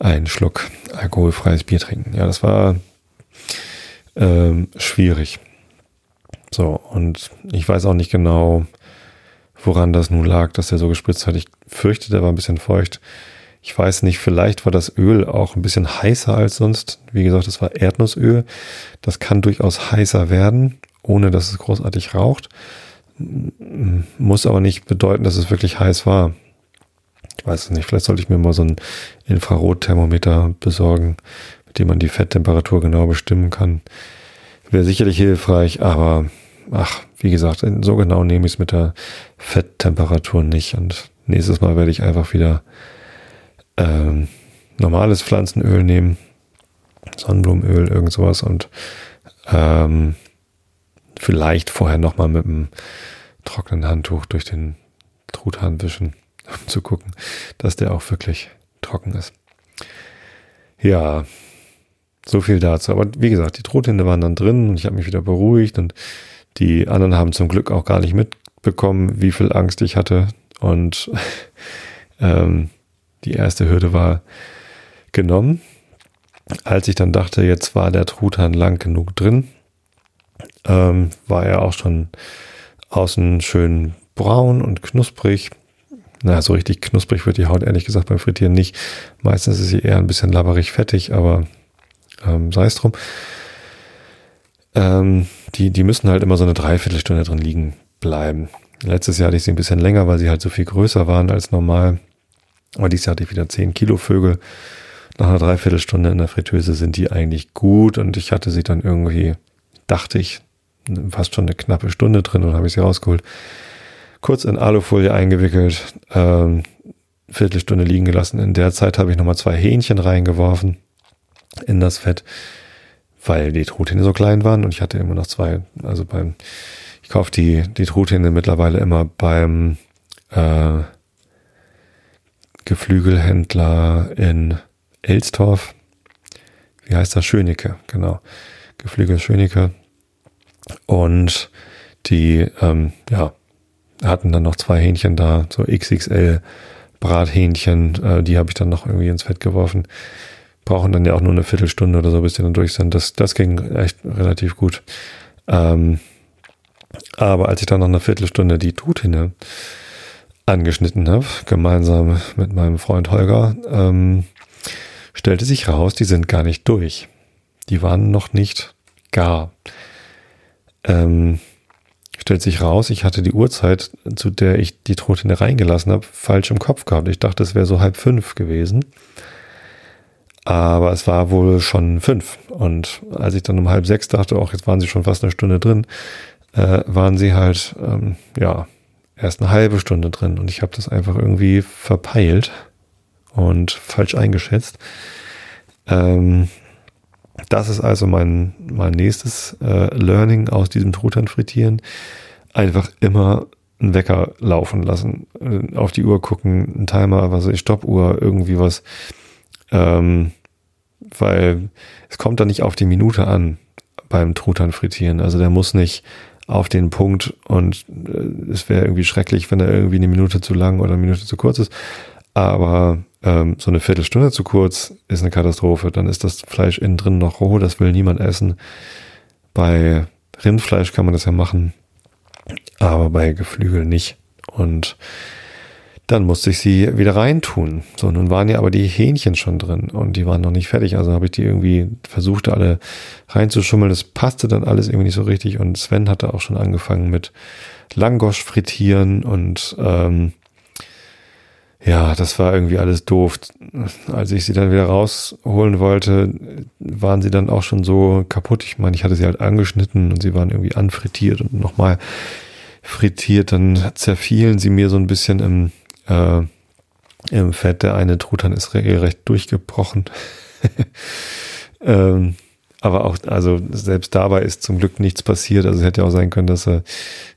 einen Schluck alkoholfreies Bier trinken. Ja, das war ähm, schwierig. So, und ich weiß auch nicht genau, woran das nun lag, dass er so gespritzt hat. Ich fürchte, der war ein bisschen feucht. Ich weiß nicht, vielleicht war das Öl auch ein bisschen heißer als sonst. Wie gesagt, es war Erdnussöl. Das kann durchaus heißer werden, ohne dass es großartig raucht. Muss aber nicht bedeuten, dass es wirklich heiß war. Ich weiß es nicht. Vielleicht sollte ich mir mal so ein Infrarotthermometer besorgen, mit dem man die Fetttemperatur genau bestimmen kann. Wäre sicherlich hilfreich, aber ach, wie gesagt, so genau nehme ich es mit der Fetttemperatur nicht. Und nächstes Mal werde ich einfach wieder ähm, normales Pflanzenöl nehmen, Sonnenblumenöl, irgend sowas und ähm, vielleicht vorher nochmal mit einem trockenen Handtuch durch den Truthahn wischen, um zu gucken, dass der auch wirklich trocken ist. Ja, so viel dazu. Aber wie gesagt, die Truthände waren dann drin und ich habe mich wieder beruhigt und die anderen haben zum Glück auch gar nicht mitbekommen, wie viel Angst ich hatte. Und ähm, die erste Hürde war genommen. Als ich dann dachte, jetzt war der Truthahn lang genug drin, ähm, war er auch schon außen schön braun und knusprig. Na, so richtig knusprig wird die Haut ehrlich gesagt beim Frittieren nicht. Meistens ist sie eher ein bisschen labberig fettig, aber ähm, sei es drum. Ähm, die, die müssen halt immer so eine Dreiviertelstunde drin liegen bleiben. Letztes Jahr hatte ich sie ein bisschen länger, weil sie halt so viel größer waren als normal. Aber dieses Jahr hatte ich wieder 10 Kilo Vögel. Nach einer Dreiviertelstunde in der Fritteuse sind die eigentlich gut und ich hatte sie dann irgendwie, dachte ich, fast schon eine knappe Stunde drin und habe ich sie rausgeholt. Kurz in Alufolie eingewickelt, ähm, Viertelstunde liegen gelassen. In der Zeit habe ich nochmal zwei Hähnchen reingeworfen in das Fett weil die Truthähne so klein waren und ich hatte immer noch zwei. Also beim, ich kaufe die, die Truthähne mittlerweile immer beim äh, Geflügelhändler in Elstorf. Wie heißt das? Schönecke, genau. Geflügel Schönecke. Und die, ähm, ja, hatten dann noch zwei Hähnchen da, so XXL Brathähnchen, äh, die habe ich dann noch irgendwie ins Fett geworfen brauchen dann ja auch nur eine Viertelstunde oder so, bis die dann durch sind. Das, das ging echt relativ gut. Ähm, aber als ich dann noch eine Viertelstunde die Truthähne angeschnitten habe, gemeinsam mit meinem Freund Holger, ähm, stellte sich raus, die sind gar nicht durch. Die waren noch nicht gar. Ähm, stellt sich raus, ich hatte die Uhrzeit, zu der ich die Truthähne reingelassen habe, falsch im Kopf gehabt. Ich dachte, es wäre so halb fünf gewesen. Aber es war wohl schon fünf. Und als ich dann um halb sechs dachte, auch jetzt waren sie schon fast eine Stunde drin, äh, waren sie halt, ähm, ja, erst eine halbe Stunde drin. Und ich habe das einfach irgendwie verpeilt und falsch eingeschätzt. Ähm, das ist also mein, mein nächstes äh, Learning aus diesem Truthahn frittieren. Einfach immer einen Wecker laufen lassen, äh, auf die Uhr gucken, ein Timer, was ich Stoppuhr, irgendwie was ähm, weil es kommt da nicht auf die Minute an beim Truthahn frittieren. Also der muss nicht auf den Punkt und äh, es wäre irgendwie schrecklich, wenn er irgendwie eine Minute zu lang oder eine Minute zu kurz ist. Aber ähm, so eine Viertelstunde zu kurz ist eine Katastrophe. Dann ist das Fleisch innen drin noch roh, das will niemand essen. Bei Rindfleisch kann man das ja machen, aber bei Geflügel nicht. Und dann musste ich sie wieder reintun. So, nun waren ja aber die Hähnchen schon drin und die waren noch nicht fertig. Also habe ich die irgendwie versucht, alle reinzuschummeln. Das passte dann alles irgendwie nicht so richtig. Und Sven hatte auch schon angefangen mit Langosch frittieren und ähm, ja, das war irgendwie alles doof. Als ich sie dann wieder rausholen wollte, waren sie dann auch schon so kaputt. Ich meine, ich hatte sie halt angeschnitten und sie waren irgendwie anfrittiert und nochmal frittiert. Dann zerfielen sie mir so ein bisschen im äh, im Fett. Der eine Truthahn ist regelrecht durchgebrochen. ähm, aber auch, also selbst dabei ist zum Glück nichts passiert. Also es hätte auch sein können, dass er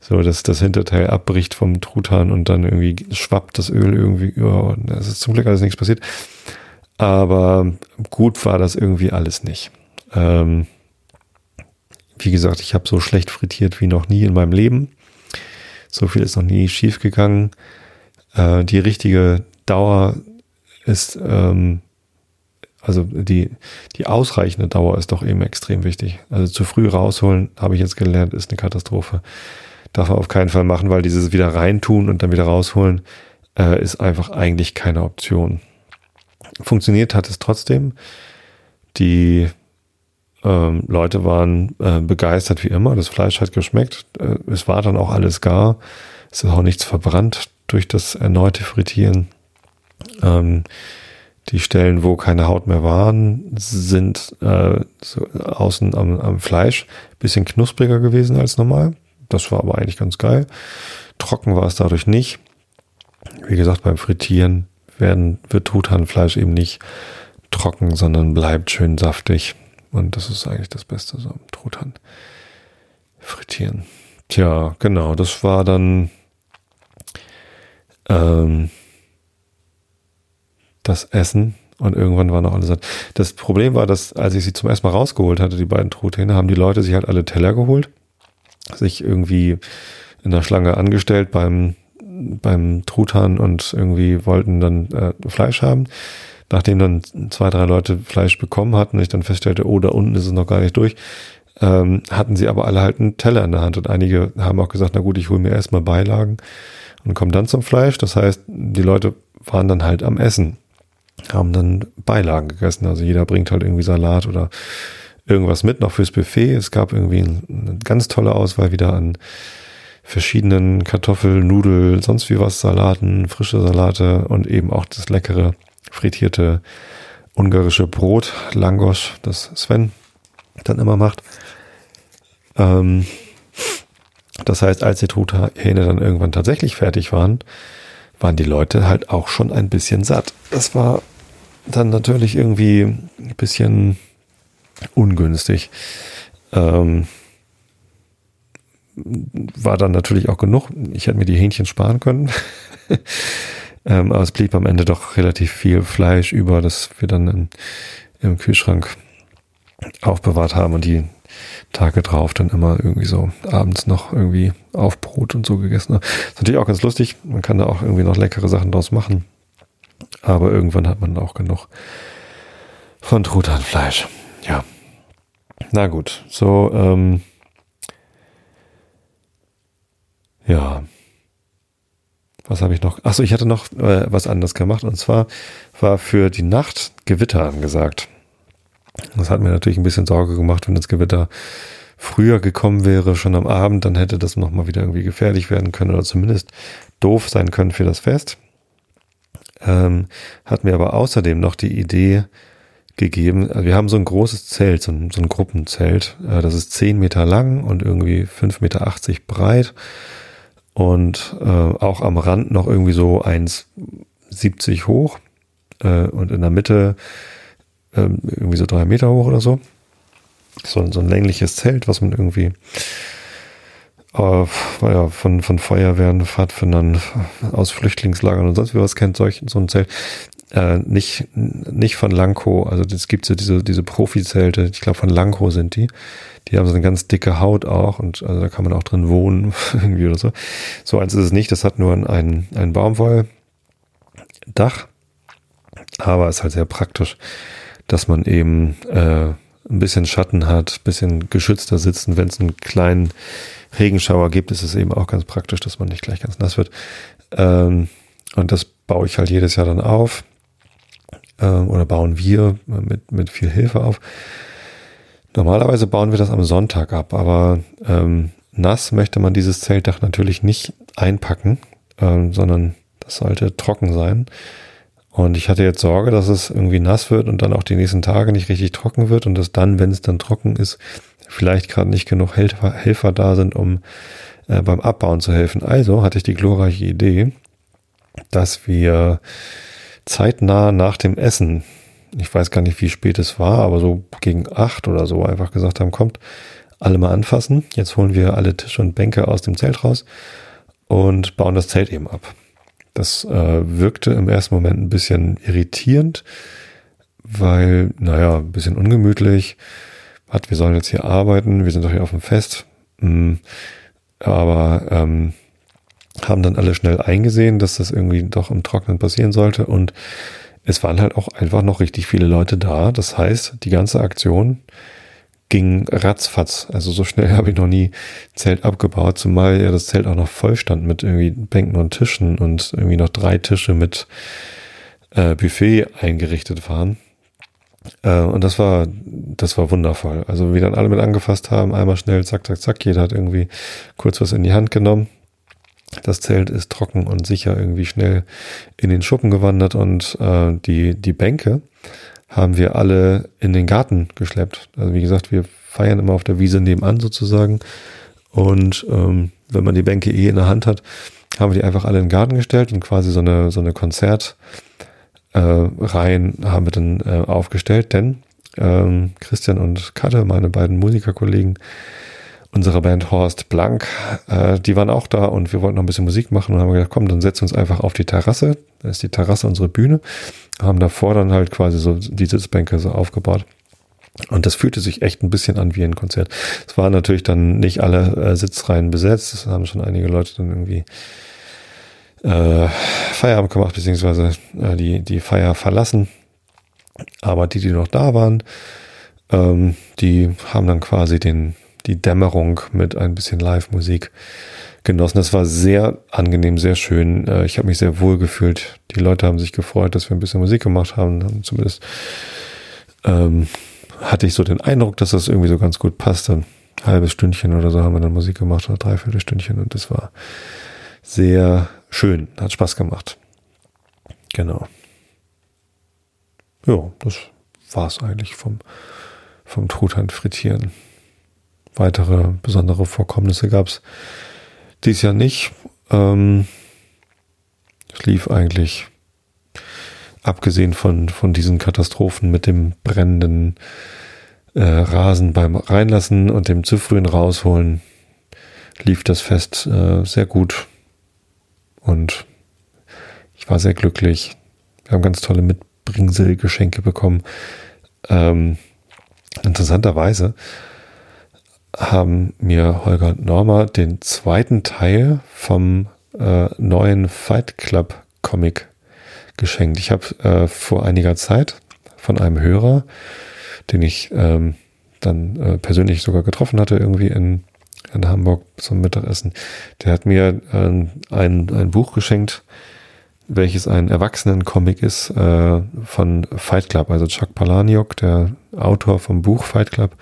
so, dass das Hinterteil abbricht vom Truthahn und dann irgendwie schwappt das Öl irgendwie über. Es ist zum Glück alles nichts passiert. Aber gut war das irgendwie alles nicht. Ähm, wie gesagt, ich habe so schlecht frittiert wie noch nie in meinem Leben. So viel ist noch nie schief gegangen. Äh, die richtige Dauer ist, ähm, also die, die ausreichende Dauer ist doch eben extrem wichtig. Also zu früh rausholen, habe ich jetzt gelernt, ist eine Katastrophe. Darf man auf keinen Fall machen, weil dieses wieder reintun und dann wieder rausholen, äh, ist einfach eigentlich keine Option. Funktioniert hat es trotzdem. Die ähm, Leute waren äh, begeistert wie immer. Das Fleisch hat geschmeckt. Äh, es war dann auch alles gar. Es ist auch nichts verbrannt durch das erneute Frittieren. Ähm, die Stellen, wo keine Haut mehr waren, sind äh, so außen am, am Fleisch bisschen knuspriger gewesen als normal. Das war aber eigentlich ganz geil. Trocken war es dadurch nicht. Wie gesagt, beim Frittieren werden, wird Truthahnfleisch eben nicht trocken, sondern bleibt schön saftig. Und das ist eigentlich das Beste, so Truthahn frittieren. Tja, genau, das war dann ähm, das Essen und irgendwann war noch alles satt. Das Problem war, dass als ich sie zum ersten Mal rausgeholt hatte, die beiden Truthähne, haben die Leute sich halt alle Teller geholt, sich irgendwie in der Schlange angestellt beim beim Truthahn und irgendwie wollten dann äh, Fleisch haben. Nachdem dann zwei, drei Leute Fleisch bekommen hatten, ich dann feststellte, oh, da unten ist es noch gar nicht durch, ähm, hatten sie aber alle halt einen Teller in der Hand und einige haben auch gesagt, na gut, ich hole mir erstmal Beilagen und kommen dann zum Fleisch. Das heißt, die Leute waren dann halt am Essen, haben dann Beilagen gegessen. Also jeder bringt halt irgendwie Salat oder irgendwas mit noch fürs Buffet. Es gab irgendwie eine ganz tolle Auswahl wieder an verschiedenen Kartoffel, Nudel, sonst wie was, Salaten, frische Salate und eben auch das leckere frittierte ungarische Brot, Langosch, das Sven dann immer macht. Ähm, das heißt, als die Truthähne dann irgendwann tatsächlich fertig waren, waren die Leute halt auch schon ein bisschen satt. Das war dann natürlich irgendwie ein bisschen ungünstig. Ähm, war dann natürlich auch genug. Ich hätte mir die Hähnchen sparen können. ähm, aber es blieb am Ende doch relativ viel Fleisch über, das wir dann im, im Kühlschrank aufbewahrt haben und die Tage drauf dann immer irgendwie so abends noch irgendwie auf Brot und so gegessen. Ist natürlich auch ganz lustig. Man kann da auch irgendwie noch leckere Sachen draus machen. Aber irgendwann hat man auch genug von Truthahnfleisch. Ja. Na gut, so, ähm, ja. Was habe ich noch? Achso, ich hatte noch äh, was anderes gemacht. Und zwar war für die Nacht Gewitter angesagt. Das hat mir natürlich ein bisschen Sorge gemacht, wenn das Gewitter früher gekommen wäre, schon am Abend, dann hätte das nochmal wieder irgendwie gefährlich werden können oder zumindest doof sein können für das Fest. Ähm, hat mir aber außerdem noch die Idee gegeben, also wir haben so ein großes Zelt, so ein, so ein Gruppenzelt, äh, das ist zehn Meter lang und irgendwie fünf Meter achtzig breit und äh, auch am Rand noch irgendwie so 1,70 hoch äh, und in der Mitte ähm, irgendwie so drei Meter hoch oder so. So, so ein längliches Zelt, was man irgendwie äh, ja, von, von Feuerwehren, Pfadfindern aus Flüchtlingslagern und sonst wie was kennt, solch, so ein Zelt. äh, nicht, nicht von Lanko, also es gibt so diese, diese Profi-Zelte, ich glaube von Lanko sind die. Die haben so eine ganz dicke Haut auch und also da kann man auch drin wohnen, irgendwie oder so. So eins ist es nicht, das hat nur ein, ein Baumwolldach, aber ist halt sehr praktisch, dass man eben äh, ein bisschen Schatten hat, bisschen geschützter sitzen. Wenn es einen kleinen Regenschauer gibt, ist es eben auch ganz praktisch, dass man nicht gleich ganz nass wird. Ähm, und das baue ich halt jedes Jahr dann auf äh, oder bauen wir mit, mit viel Hilfe auf. Normalerweise bauen wir das am Sonntag ab, aber ähm, nass möchte man dieses Zeltdach natürlich nicht einpacken, ähm, sondern das sollte trocken sein. Und ich hatte jetzt Sorge, dass es irgendwie nass wird und dann auch die nächsten Tage nicht richtig trocken wird und dass dann, wenn es dann trocken ist, vielleicht gerade nicht genug Helfer, Helfer da sind, um äh, beim Abbauen zu helfen. Also hatte ich die glorreiche Idee, dass wir zeitnah nach dem Essen, ich weiß gar nicht, wie spät es war, aber so gegen acht oder so einfach gesagt haben, kommt, alle mal anfassen. Jetzt holen wir alle Tische und Bänke aus dem Zelt raus und bauen das Zelt eben ab. Das äh, wirkte im ersten Moment ein bisschen irritierend, weil, naja, ein bisschen ungemütlich. Hat, wir sollen jetzt hier arbeiten, wir sind doch hier auf dem Fest. Mhm. Aber ähm, haben dann alle schnell eingesehen, dass das irgendwie doch im Trocknen passieren sollte und es waren halt auch einfach noch richtig viele Leute da. Das heißt, die ganze Aktion ging ratzfatz. Also so schnell habe ich noch nie Zelt abgebaut, zumal ja das Zelt auch noch voll stand mit irgendwie Bänken und Tischen und irgendwie noch drei Tische mit äh, Buffet eingerichtet waren. Äh, und das war, das war wundervoll. Also wie dann alle mit angefasst haben, einmal schnell, zack, zack, zack, jeder hat irgendwie kurz was in die Hand genommen das Zelt ist trocken und sicher irgendwie schnell in den Schuppen gewandert und äh, die, die Bänke haben wir alle in den Garten geschleppt. Also wie gesagt, wir feiern immer auf der Wiese nebenan sozusagen. Und ähm, wenn man die Bänke eh in der Hand hat, haben wir die einfach alle in den Garten gestellt und quasi so eine, so eine Konzertreihen äh, haben wir dann äh, aufgestellt, denn ähm, Christian und Katte, meine beiden Musikerkollegen, unserer Band Horst Blank, äh, die waren auch da und wir wollten noch ein bisschen Musik machen und haben gedacht, komm, dann setzen wir uns einfach auf die Terrasse. Da ist die Terrasse unsere Bühne. Haben davor dann halt quasi so die Sitzbänke so aufgebaut. Und das fühlte sich echt ein bisschen an wie ein Konzert. Es waren natürlich dann nicht alle äh, Sitzreihen besetzt. Es haben schon einige Leute dann irgendwie äh, Feierabend gemacht, beziehungsweise äh, die, die Feier verlassen. Aber die, die noch da waren, ähm, die haben dann quasi den, die Dämmerung mit ein bisschen Live-Musik genossen. Das war sehr angenehm, sehr schön. Äh, ich habe mich sehr wohl gefühlt. Die Leute haben sich gefreut, dass wir ein bisschen Musik gemacht haben. Zumindest ähm, hatte ich so den Eindruck, dass das irgendwie so ganz gut passte. Ein halbes Stündchen oder so haben wir dann Musik gemacht oder dreiviertel Stündchen und das war sehr schön. Hat Spaß gemacht. Genau. Ja, das war es eigentlich vom, vom Truthahn frittieren. Weitere besondere Vorkommnisse gab es dies Jahr nicht. Ähm, es lief eigentlich, abgesehen von, von diesen Katastrophen mit dem brennenden äh, Rasen beim Reinlassen und dem zu frühen Rausholen, lief das Fest äh, sehr gut. Und ich war sehr glücklich. Wir haben ganz tolle Mitbringselgeschenke bekommen. Ähm, interessanterweise haben mir Holger und Norma den zweiten Teil vom äh, neuen Fight Club Comic geschenkt. Ich habe äh, vor einiger Zeit von einem Hörer, den ich ähm, dann äh, persönlich sogar getroffen hatte, irgendwie in, in Hamburg zum Mittagessen, der hat mir äh, ein, ein Buch geschenkt, welches ein Erwachsenen-Comic ist äh, von Fight Club, also Chuck Palahniuk, der Autor vom Buch Fight Club,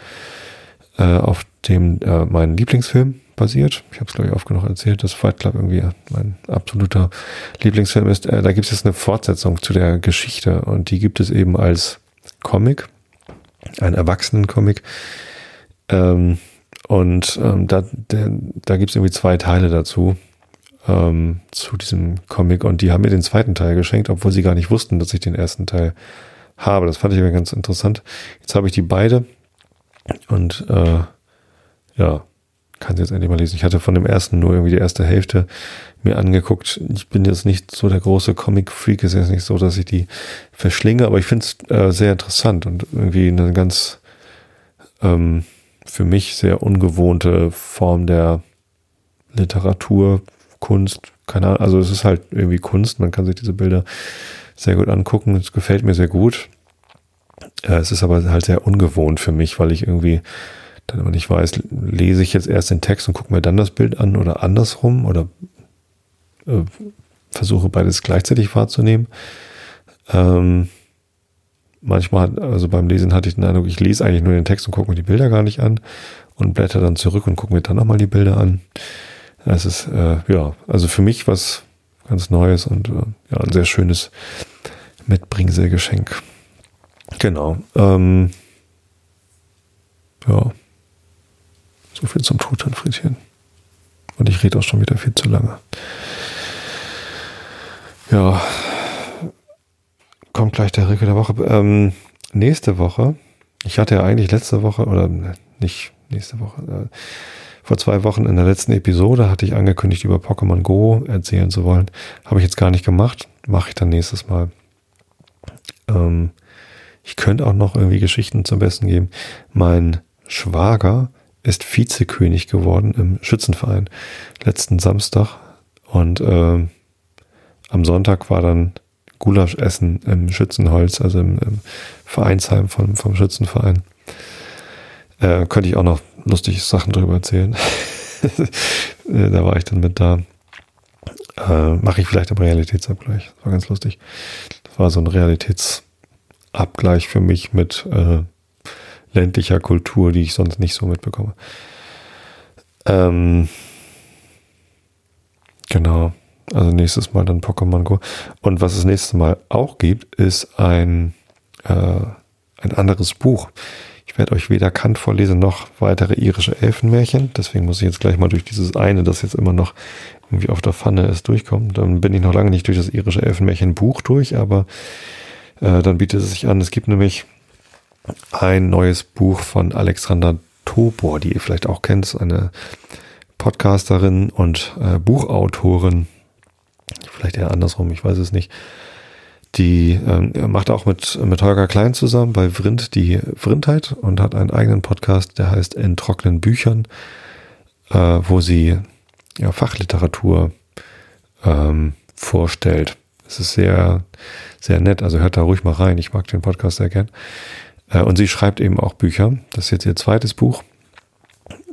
äh, auf dem äh, mein Lieblingsfilm basiert. Ich habe es, glaube ich, oft genug erzählt, dass Fight Club irgendwie mein absoluter Lieblingsfilm ist. Äh, da gibt es jetzt eine Fortsetzung zu der Geschichte und die gibt es eben als Comic, ein Erwachsenen-Comic. Ähm, und ähm, da, der, da gibt es irgendwie zwei Teile dazu, ähm, zu diesem Comic. Und die haben mir den zweiten Teil geschenkt, obwohl sie gar nicht wussten, dass ich den ersten Teil habe. Das fand ich aber ganz interessant. Jetzt habe ich die beide und äh, ja, kann sie jetzt endlich mal lesen. Ich hatte von dem ersten nur irgendwie die erste Hälfte mir angeguckt. Ich bin jetzt nicht so der große Comic-Freak, ist jetzt nicht so, dass ich die verschlinge, aber ich finde es äh, sehr interessant und irgendwie eine ganz ähm, für mich sehr ungewohnte Form der Literatur, Kunst, keine Ahnung. Also es ist halt irgendwie Kunst, man kann sich diese Bilder sehr gut angucken. Es gefällt mir sehr gut. Äh, es ist aber halt sehr ungewohnt für mich, weil ich irgendwie dann aber nicht weiß, lese ich jetzt erst den Text und gucke mir dann das Bild an oder andersrum oder äh, versuche beides gleichzeitig wahrzunehmen. Ähm, manchmal, also beim Lesen hatte ich den Eindruck, ich lese eigentlich nur den Text und gucke mir die Bilder gar nicht an und blätter dann zurück und gucke mir dann nochmal die Bilder an. Es ist, äh, ja, also für mich was ganz Neues und äh, ja, ein sehr schönes Mitbringselgeschenk. Genau. Ähm, ja. So viel zum Truthahn-Frittchen. Und ich rede auch schon wieder viel zu lange. Ja. Kommt gleich der Rücke der Woche. Ähm, nächste Woche, ich hatte ja eigentlich letzte Woche, oder nicht nächste Woche, äh, vor zwei Wochen in der letzten Episode hatte ich angekündigt, über Pokémon Go erzählen zu wollen. Habe ich jetzt gar nicht gemacht. Mache ich dann nächstes Mal. Ähm, ich könnte auch noch irgendwie Geschichten zum Besten geben. Mein Schwager ist Vizekönig geworden im Schützenverein letzten Samstag. Und äh, am Sonntag war dann Gulaschessen im Schützenholz, also im, im Vereinsheim vom, vom Schützenverein. Äh, könnte ich auch noch lustige Sachen drüber erzählen. Äh, da war ich dann mit da. Äh, Mache ich vielleicht im Realitätsabgleich. Das war ganz lustig. Das war so ein Realitätsabgleich für mich mit äh, ländlicher Kultur, die ich sonst nicht so mitbekomme. Ähm, genau. Also nächstes Mal dann Pokémon Go. Und was es nächstes Mal auch gibt, ist ein, äh, ein anderes Buch. Ich werde euch weder Kant vorlesen noch weitere irische Elfenmärchen. Deswegen muss ich jetzt gleich mal durch dieses eine, das jetzt immer noch irgendwie auf der Pfanne ist, durchkommen. Dann bin ich noch lange nicht durch das irische Elfenmärchen Buch durch, aber äh, dann bietet es sich an. Es gibt nämlich ein neues Buch von Alexander Tobor, die ihr vielleicht auch kennt, eine Podcasterin und äh, Buchautorin. Vielleicht eher andersrum, ich weiß es nicht. Die ähm, macht auch mit, mit Holger Klein zusammen bei Vrind die Vrindheit und hat einen eigenen Podcast, der heißt In trockenen Büchern, äh, wo sie ja, Fachliteratur ähm, vorstellt. Es ist sehr, sehr nett, also hört da ruhig mal rein. Ich mag den Podcast sehr gern. Äh, und sie schreibt eben auch Bücher. Das ist jetzt ihr zweites Buch.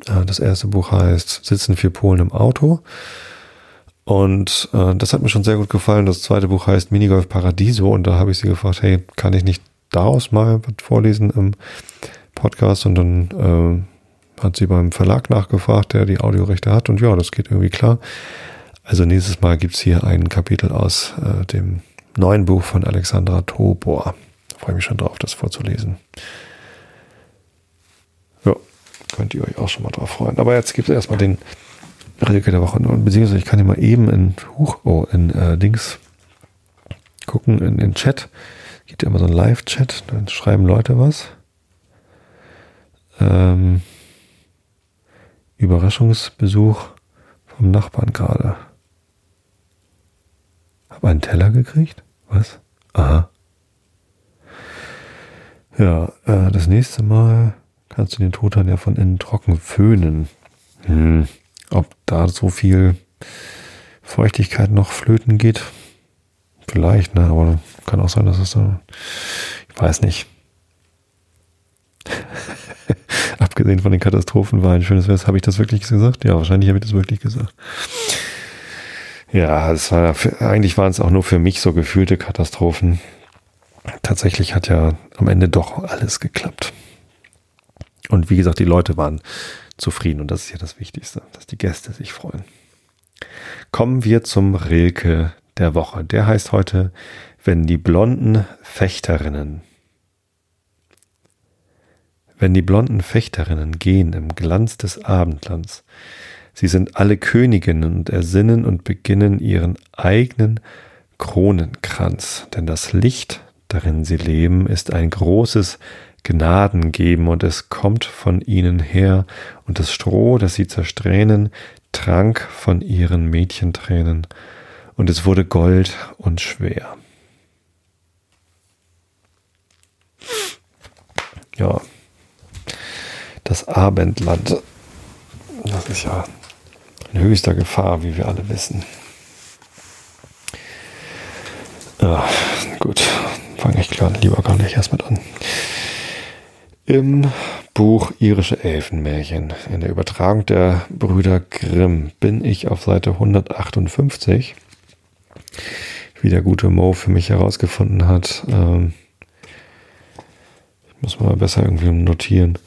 Äh, das erste Buch heißt Sitzen vier Polen im Auto. Und äh, das hat mir schon sehr gut gefallen. Das zweite Buch heißt Minigolf Paradiso und da habe ich sie gefragt, hey, kann ich nicht daraus mal was vorlesen im Podcast? Und dann äh, hat sie beim Verlag nachgefragt, der die Audiorechte hat. Und ja, das geht irgendwie klar. Also nächstes Mal gibt's hier ein Kapitel aus äh, dem neuen Buch von Alexandra Tobor. Da freue ich mich schon drauf, das vorzulesen. Ja, könnt ihr euch auch schon mal drauf freuen. Aber jetzt gibt es erstmal den Rilke der Woche. Beziehungsweise ich kann hier mal eben in, Huch, oh, in äh, Dings gucken, in den Chat. Gibt ja immer so einen Live-Chat, dann schreiben Leute was. Ähm, Überraschungsbesuch vom Nachbarn gerade. Hab einen Teller gekriegt? Was? Aha. Ja, äh, das nächste Mal kannst du den Totan ja von innen trocken föhnen. Hm. Ob da so viel Feuchtigkeit noch flöten geht? Vielleicht, ne? Aber kann auch sein, dass es so. Ich weiß nicht. Abgesehen von den Katastrophen war ein schönes Vers. Habe ich das wirklich gesagt? Ja, wahrscheinlich habe ich das wirklich gesagt. Ja, es war eigentlich waren es auch nur für mich so gefühlte Katastrophen. Tatsächlich hat ja am Ende doch alles geklappt. Und wie gesagt, die Leute waren zufrieden und das ist ja das Wichtigste, dass die Gäste sich freuen. Kommen wir zum Rilke der Woche. Der heißt heute, wenn die blonden Fechterinnen. Wenn die blonden Fechterinnen gehen im Glanz des Abendlands, sie sind alle Königinnen und ersinnen und beginnen ihren eigenen Kronenkranz, denn das Licht, darin sie leben, ist ein großes Gnaden geben, und es kommt von ihnen her, und das Stroh, das sie zersträhnen, trank von ihren Mädchentränen, und es wurde Gold und schwer. Ja, das Abendland, das ist ja in höchster Gefahr, wie wir alle wissen. Ja, gut, fange ich klar lieber gar nicht erst mit an. Im Buch Irische Elfenmärchen, in der Übertragung der Brüder Grimm, bin ich auf Seite 158, wie der gute Mo für mich herausgefunden hat. Ähm, ich muss mal besser irgendwie notieren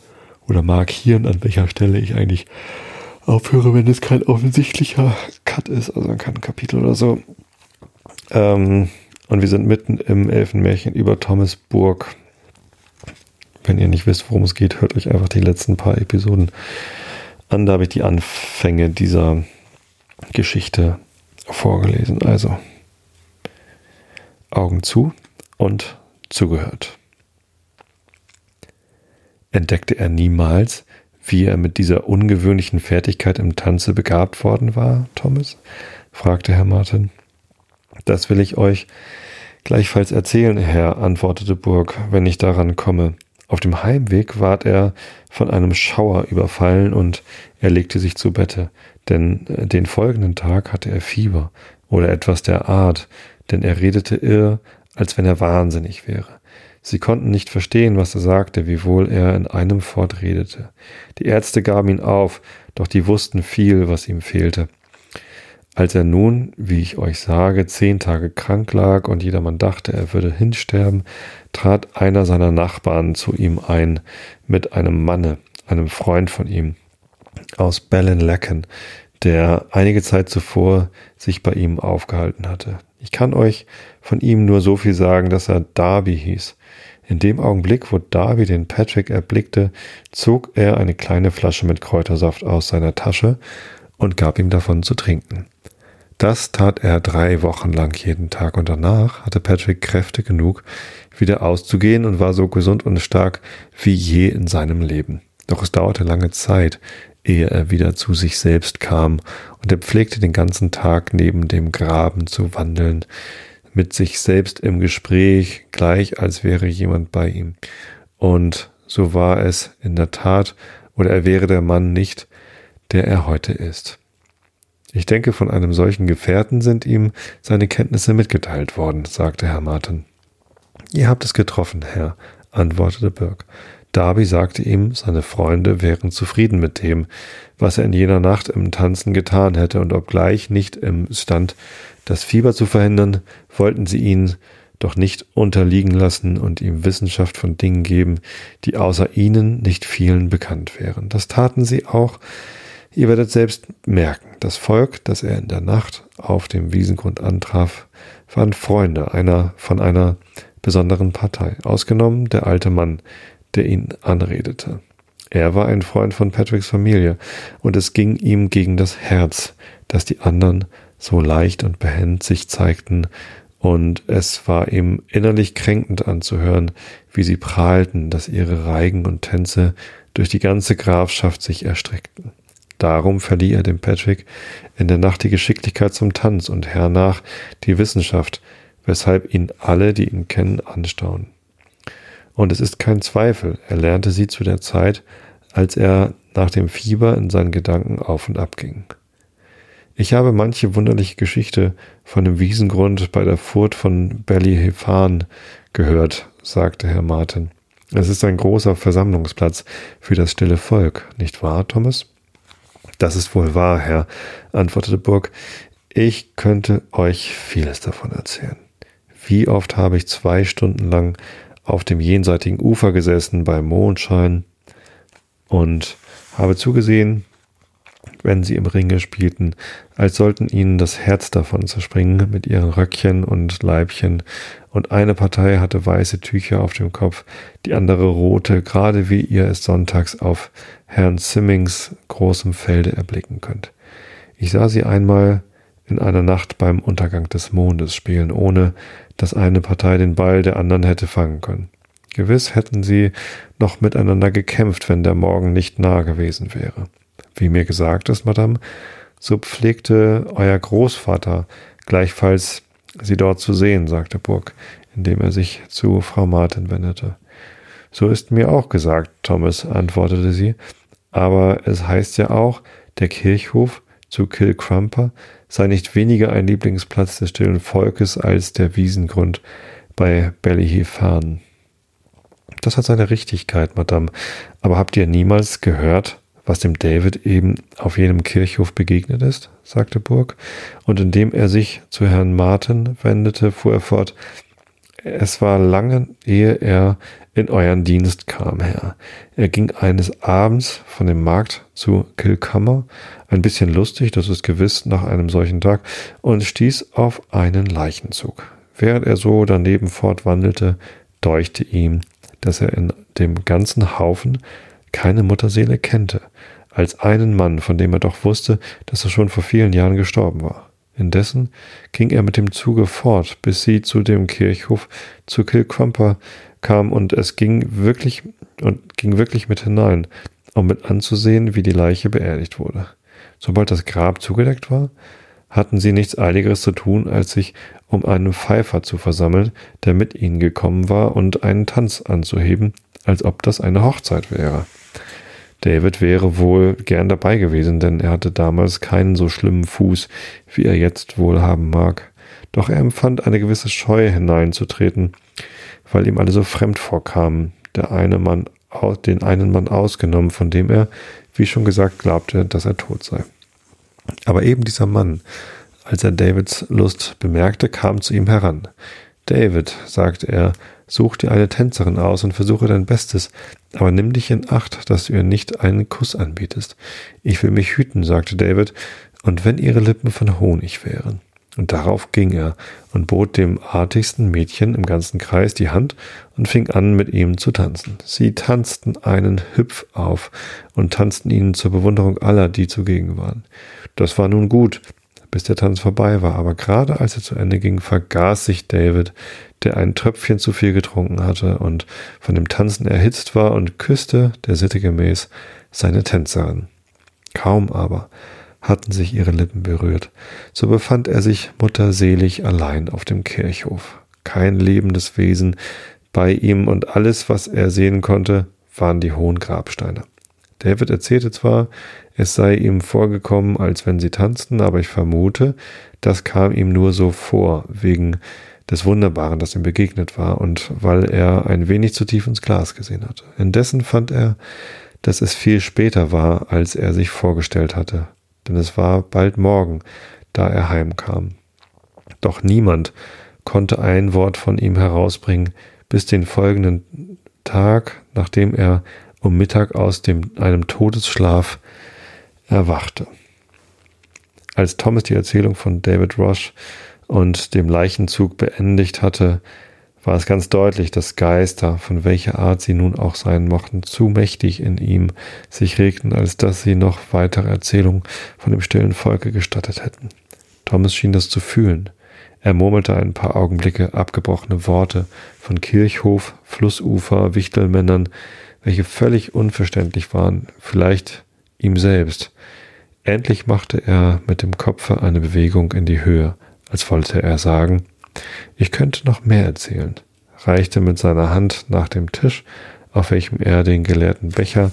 oder markieren, an welcher Stelle ich eigentlich aufhöre, wenn es kein offensichtlicher Cut ist, also kein Kapitel oder so. Ähm, und wir sind mitten im Elfenmärchen über Thomas Burg. Wenn ihr nicht wisst, worum es geht, hört euch einfach die letzten paar Episoden an. Da habe ich die Anfänge dieser Geschichte vorgelesen. Also Augen zu und zugehört. Entdeckte er niemals, wie er mit dieser ungewöhnlichen Fertigkeit im Tanze begabt worden war, Thomas? fragte Herr Martin. Das will ich euch gleichfalls erzählen, Herr, antwortete Burg, wenn ich daran komme. Auf dem Heimweg ward er von einem Schauer überfallen und er legte sich zu Bette, denn äh, den folgenden Tag hatte er Fieber oder etwas der Art, denn er redete irr, als wenn er wahnsinnig wäre. Sie konnten nicht verstehen, was er sagte, wiewohl er in einem Fort redete. Die Ärzte gaben ihn auf, doch die wussten viel, was ihm fehlte. Als er nun, wie ich euch sage, zehn Tage krank lag und jedermann dachte, er würde hinsterben, trat einer seiner Nachbarn zu ihm ein mit einem Manne, einem Freund von ihm, aus Ballinlacken, der einige Zeit zuvor sich bei ihm aufgehalten hatte. Ich kann euch von ihm nur so viel sagen, dass er Darby hieß. In dem Augenblick, wo Darby den Patrick erblickte, zog er eine kleine Flasche mit Kräutersaft aus seiner Tasche und gab ihm davon zu trinken. Das tat er drei Wochen lang jeden Tag und danach hatte Patrick Kräfte genug, wieder auszugehen und war so gesund und stark wie je in seinem Leben. Doch es dauerte lange Zeit, ehe er wieder zu sich selbst kam, und er pflegte den ganzen Tag neben dem Graben zu wandeln, mit sich selbst im Gespräch, gleich als wäre jemand bei ihm. Und so war es in der Tat, oder er wäre der Mann nicht, der er heute ist. Ich denke, von einem solchen Gefährten sind ihm seine Kenntnisse mitgeteilt worden, sagte Herr Martin. Ihr habt es getroffen, Herr, antwortete Burke. Darby sagte ihm, seine Freunde wären zufrieden mit dem, was er in jener Nacht im Tanzen getan hätte, und obgleich nicht im Stand, das Fieber zu verhindern, wollten sie ihn doch nicht unterliegen lassen und ihm Wissenschaft von Dingen geben, die außer ihnen nicht vielen bekannt wären. Das taten sie auch, Ihr werdet selbst merken, das Volk, das er in der Nacht auf dem Wiesengrund antraf, waren Freunde einer von einer besonderen Partei, ausgenommen der alte Mann, der ihn anredete. Er war ein Freund von Patricks Familie, und es ging ihm gegen das Herz, dass die anderen so leicht und behend sich zeigten, und es war ihm innerlich kränkend anzuhören, wie sie prahlten, dass ihre Reigen und Tänze durch die ganze Grafschaft sich erstreckten. Darum verlieh er dem Patrick in der Nacht die Geschicklichkeit zum Tanz und hernach die Wissenschaft, weshalb ihn alle, die ihn kennen, anstaunen. Und es ist kein Zweifel, er lernte sie zu der Zeit, als er nach dem Fieber in seinen Gedanken auf und ab ging. Ich habe manche wunderliche Geschichte von dem Wiesengrund bei der Furt von Ballyhefan gehört, sagte Herr Martin. Es ist ein großer Versammlungsplatz für das stille Volk, nicht wahr, Thomas? Das ist wohl wahr, Herr, antwortete Burg. Ich könnte euch vieles davon erzählen. Wie oft habe ich zwei Stunden lang auf dem jenseitigen Ufer gesessen beim Mondschein und habe zugesehen, wenn sie im Ringe spielten, als sollten ihnen das Herz davon zerspringen mit ihren Röckchen und Leibchen, und eine Partei hatte weiße Tücher auf dem Kopf, die andere rote, gerade wie ihr es sonntags auf Herrn Simmings großem Felde erblicken könnt. Ich sah sie einmal in einer Nacht beim Untergang des Mondes spielen, ohne dass eine Partei den Ball der anderen hätte fangen können. Gewiss hätten sie noch miteinander gekämpft, wenn der Morgen nicht nahe gewesen wäre. Wie mir gesagt ist, Madame, so pflegte euer Großvater gleichfalls sie dort zu sehen, sagte Burg, indem er sich zu Frau Martin wendete. So ist mir auch gesagt, Thomas, antwortete sie, aber es heißt ja auch, der Kirchhof zu Kilcrumper sei nicht weniger ein Lieblingsplatz des stillen Volkes als der Wiesengrund bei Ballyhefarn. Das hat seine Richtigkeit, Madame, aber habt ihr niemals gehört, was dem David eben auf jenem Kirchhof begegnet ist? sagte Burg, und indem er sich zu Herrn Martin wendete, fuhr er fort, es war lange, ehe er in euren Dienst kam, Herr. Er ging eines Abends von dem Markt zu Kilkammer, ein bisschen lustig, das ist gewiss nach einem solchen Tag, und stieß auf einen Leichenzug. Während er so daneben fortwandelte, deuchte ihm, dass er in dem ganzen Haufen keine Mutterseele kennte, als einen Mann, von dem er doch wusste, dass er schon vor vielen Jahren gestorben war. Indessen ging er mit dem Zuge fort, bis sie zu dem Kirchhof zu Kilcrumper kam und es ging wirklich und ging wirklich mit hinein, um mit anzusehen, wie die Leiche beerdigt wurde. Sobald das Grab zugedeckt war, hatten sie nichts Eiligeres zu tun, als sich um einen Pfeifer zu versammeln, der mit ihnen gekommen war, und einen Tanz anzuheben, als ob das eine Hochzeit wäre. David wäre wohl gern dabei gewesen, denn er hatte damals keinen so schlimmen Fuß, wie er jetzt wohl haben mag. Doch er empfand eine gewisse Scheu hineinzutreten, weil ihm alle so fremd vorkamen, der eine Mann, den einen Mann ausgenommen, von dem er, wie schon gesagt, glaubte, dass er tot sei. Aber eben dieser Mann, als er Davids Lust bemerkte, kam zu ihm heran. David, sagte er, such dir eine Tänzerin aus und versuche dein Bestes, aber nimm dich in Acht, dass du ihr nicht einen Kuss anbietest. Ich will mich hüten, sagte David, und wenn ihre Lippen von Honig wären. Und darauf ging er und bot dem artigsten Mädchen im ganzen Kreis die Hand und fing an, mit ihm zu tanzen. Sie tanzten einen Hüpf auf und tanzten ihn zur Bewunderung aller, die zugegen waren. Das war nun gut, bis der Tanz vorbei war, aber gerade als er zu Ende ging, vergaß sich David, der ein Tröpfchen zu viel getrunken hatte und von dem Tanzen erhitzt war und küsste, der Sitte gemäß, seine Tänzerin. Kaum aber hatten sich ihre Lippen berührt, so befand er sich mutterselig allein auf dem Kirchhof. Kein lebendes Wesen bei ihm und alles, was er sehen konnte, waren die hohen Grabsteine. David erzählte zwar, es sei ihm vorgekommen, als wenn sie tanzten, aber ich vermute, das kam ihm nur so vor, wegen des Wunderbaren, das ihm begegnet war und weil er ein wenig zu tief ins Glas gesehen hatte. Indessen fand er, dass es viel später war, als er sich vorgestellt hatte, denn es war bald Morgen, da er heimkam. Doch niemand konnte ein Wort von ihm herausbringen, bis den folgenden Tag, nachdem er um Mittag aus dem, einem Todesschlaf erwachte. Als Thomas die Erzählung von David Roche und dem Leichenzug beendigt hatte, war es ganz deutlich, dass Geister, von welcher Art sie nun auch sein mochten, zu mächtig in ihm sich regten, als dass sie noch weitere Erzählungen von dem stillen Volke gestattet hätten. Thomas schien das zu fühlen. Er murmelte ein paar Augenblicke abgebrochene Worte von Kirchhof, Flussufer, Wichtelmännern, welche völlig unverständlich waren, vielleicht ihm selbst. Endlich machte er mit dem Kopfe eine Bewegung in die Höhe, als wollte er sagen, ich könnte noch mehr erzählen, reichte mit seiner Hand nach dem Tisch, auf welchem er den geleerten Becher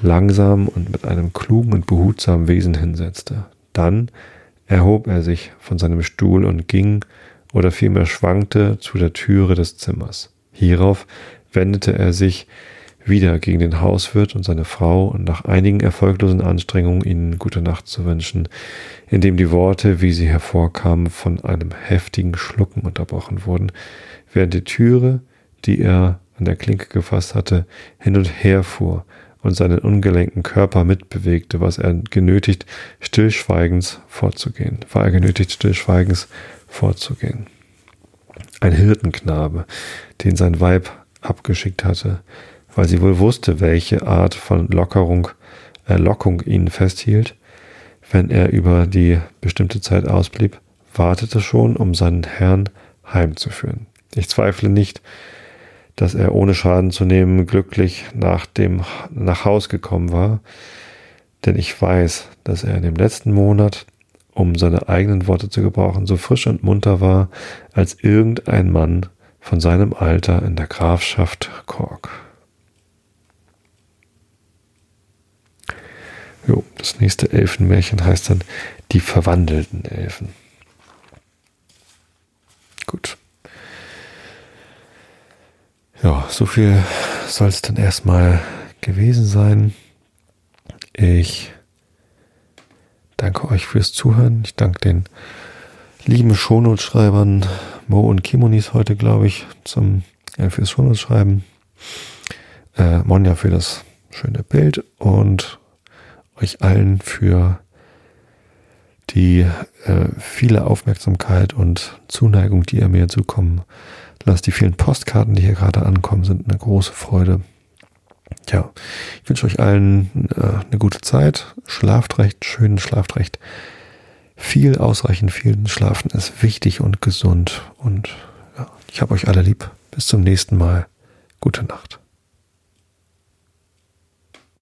langsam und mit einem klugen und behutsamen Wesen hinsetzte. Dann erhob er sich von seinem Stuhl und ging, oder vielmehr schwankte, zu der Türe des Zimmers. Hierauf wendete er sich wieder gegen den Hauswirt und seine Frau und nach einigen erfolglosen Anstrengungen ihnen gute Nacht zu wünschen, indem die Worte, wie sie hervorkamen, von einem heftigen Schlucken unterbrochen wurden, während die Türe, die er an der Klinke gefasst hatte, hin und her fuhr und seinen ungelenken Körper mitbewegte, was er genötigt, stillschweigens vorzugehen, war er genötigt, stillschweigens vorzugehen. Ein Hirtenknabe, den sein Weib abgeschickt hatte, weil sie wohl wusste, welche Art von Lockerung, äh, Lockung ihn festhielt, wenn er über die bestimmte Zeit ausblieb, wartete schon, um seinen Herrn heimzuführen. Ich zweifle nicht, dass er ohne Schaden zu nehmen glücklich nach dem nach Haus gekommen war, denn ich weiß, dass er in dem letzten Monat, um seine eigenen Worte zu gebrauchen, so frisch und munter war als irgendein Mann von seinem Alter in der Grafschaft Cork. Jo, das nächste Elfenmärchen heißt dann die verwandelten Elfen. Gut. Ja, so viel soll es dann erstmal gewesen sein. Ich danke euch fürs Zuhören. Ich danke den lieben Shownotes-Schreibern Mo und Kimonis heute, glaube ich, zum äh, fürs Shownotes-Schreiben. Äh, Monja für das schöne Bild und euch allen für die äh, viele Aufmerksamkeit und Zuneigung, die ihr mir zukommen lasst. Die vielen Postkarten, die hier gerade ankommen, sind eine große Freude. Ja, ich wünsche euch allen äh, eine gute Zeit. Schlaft recht, schönen Schlaft recht. Viel ausreichend, viel Schlafen ist wichtig und gesund. Und ja, ich habe euch alle lieb. Bis zum nächsten Mal. Gute Nacht.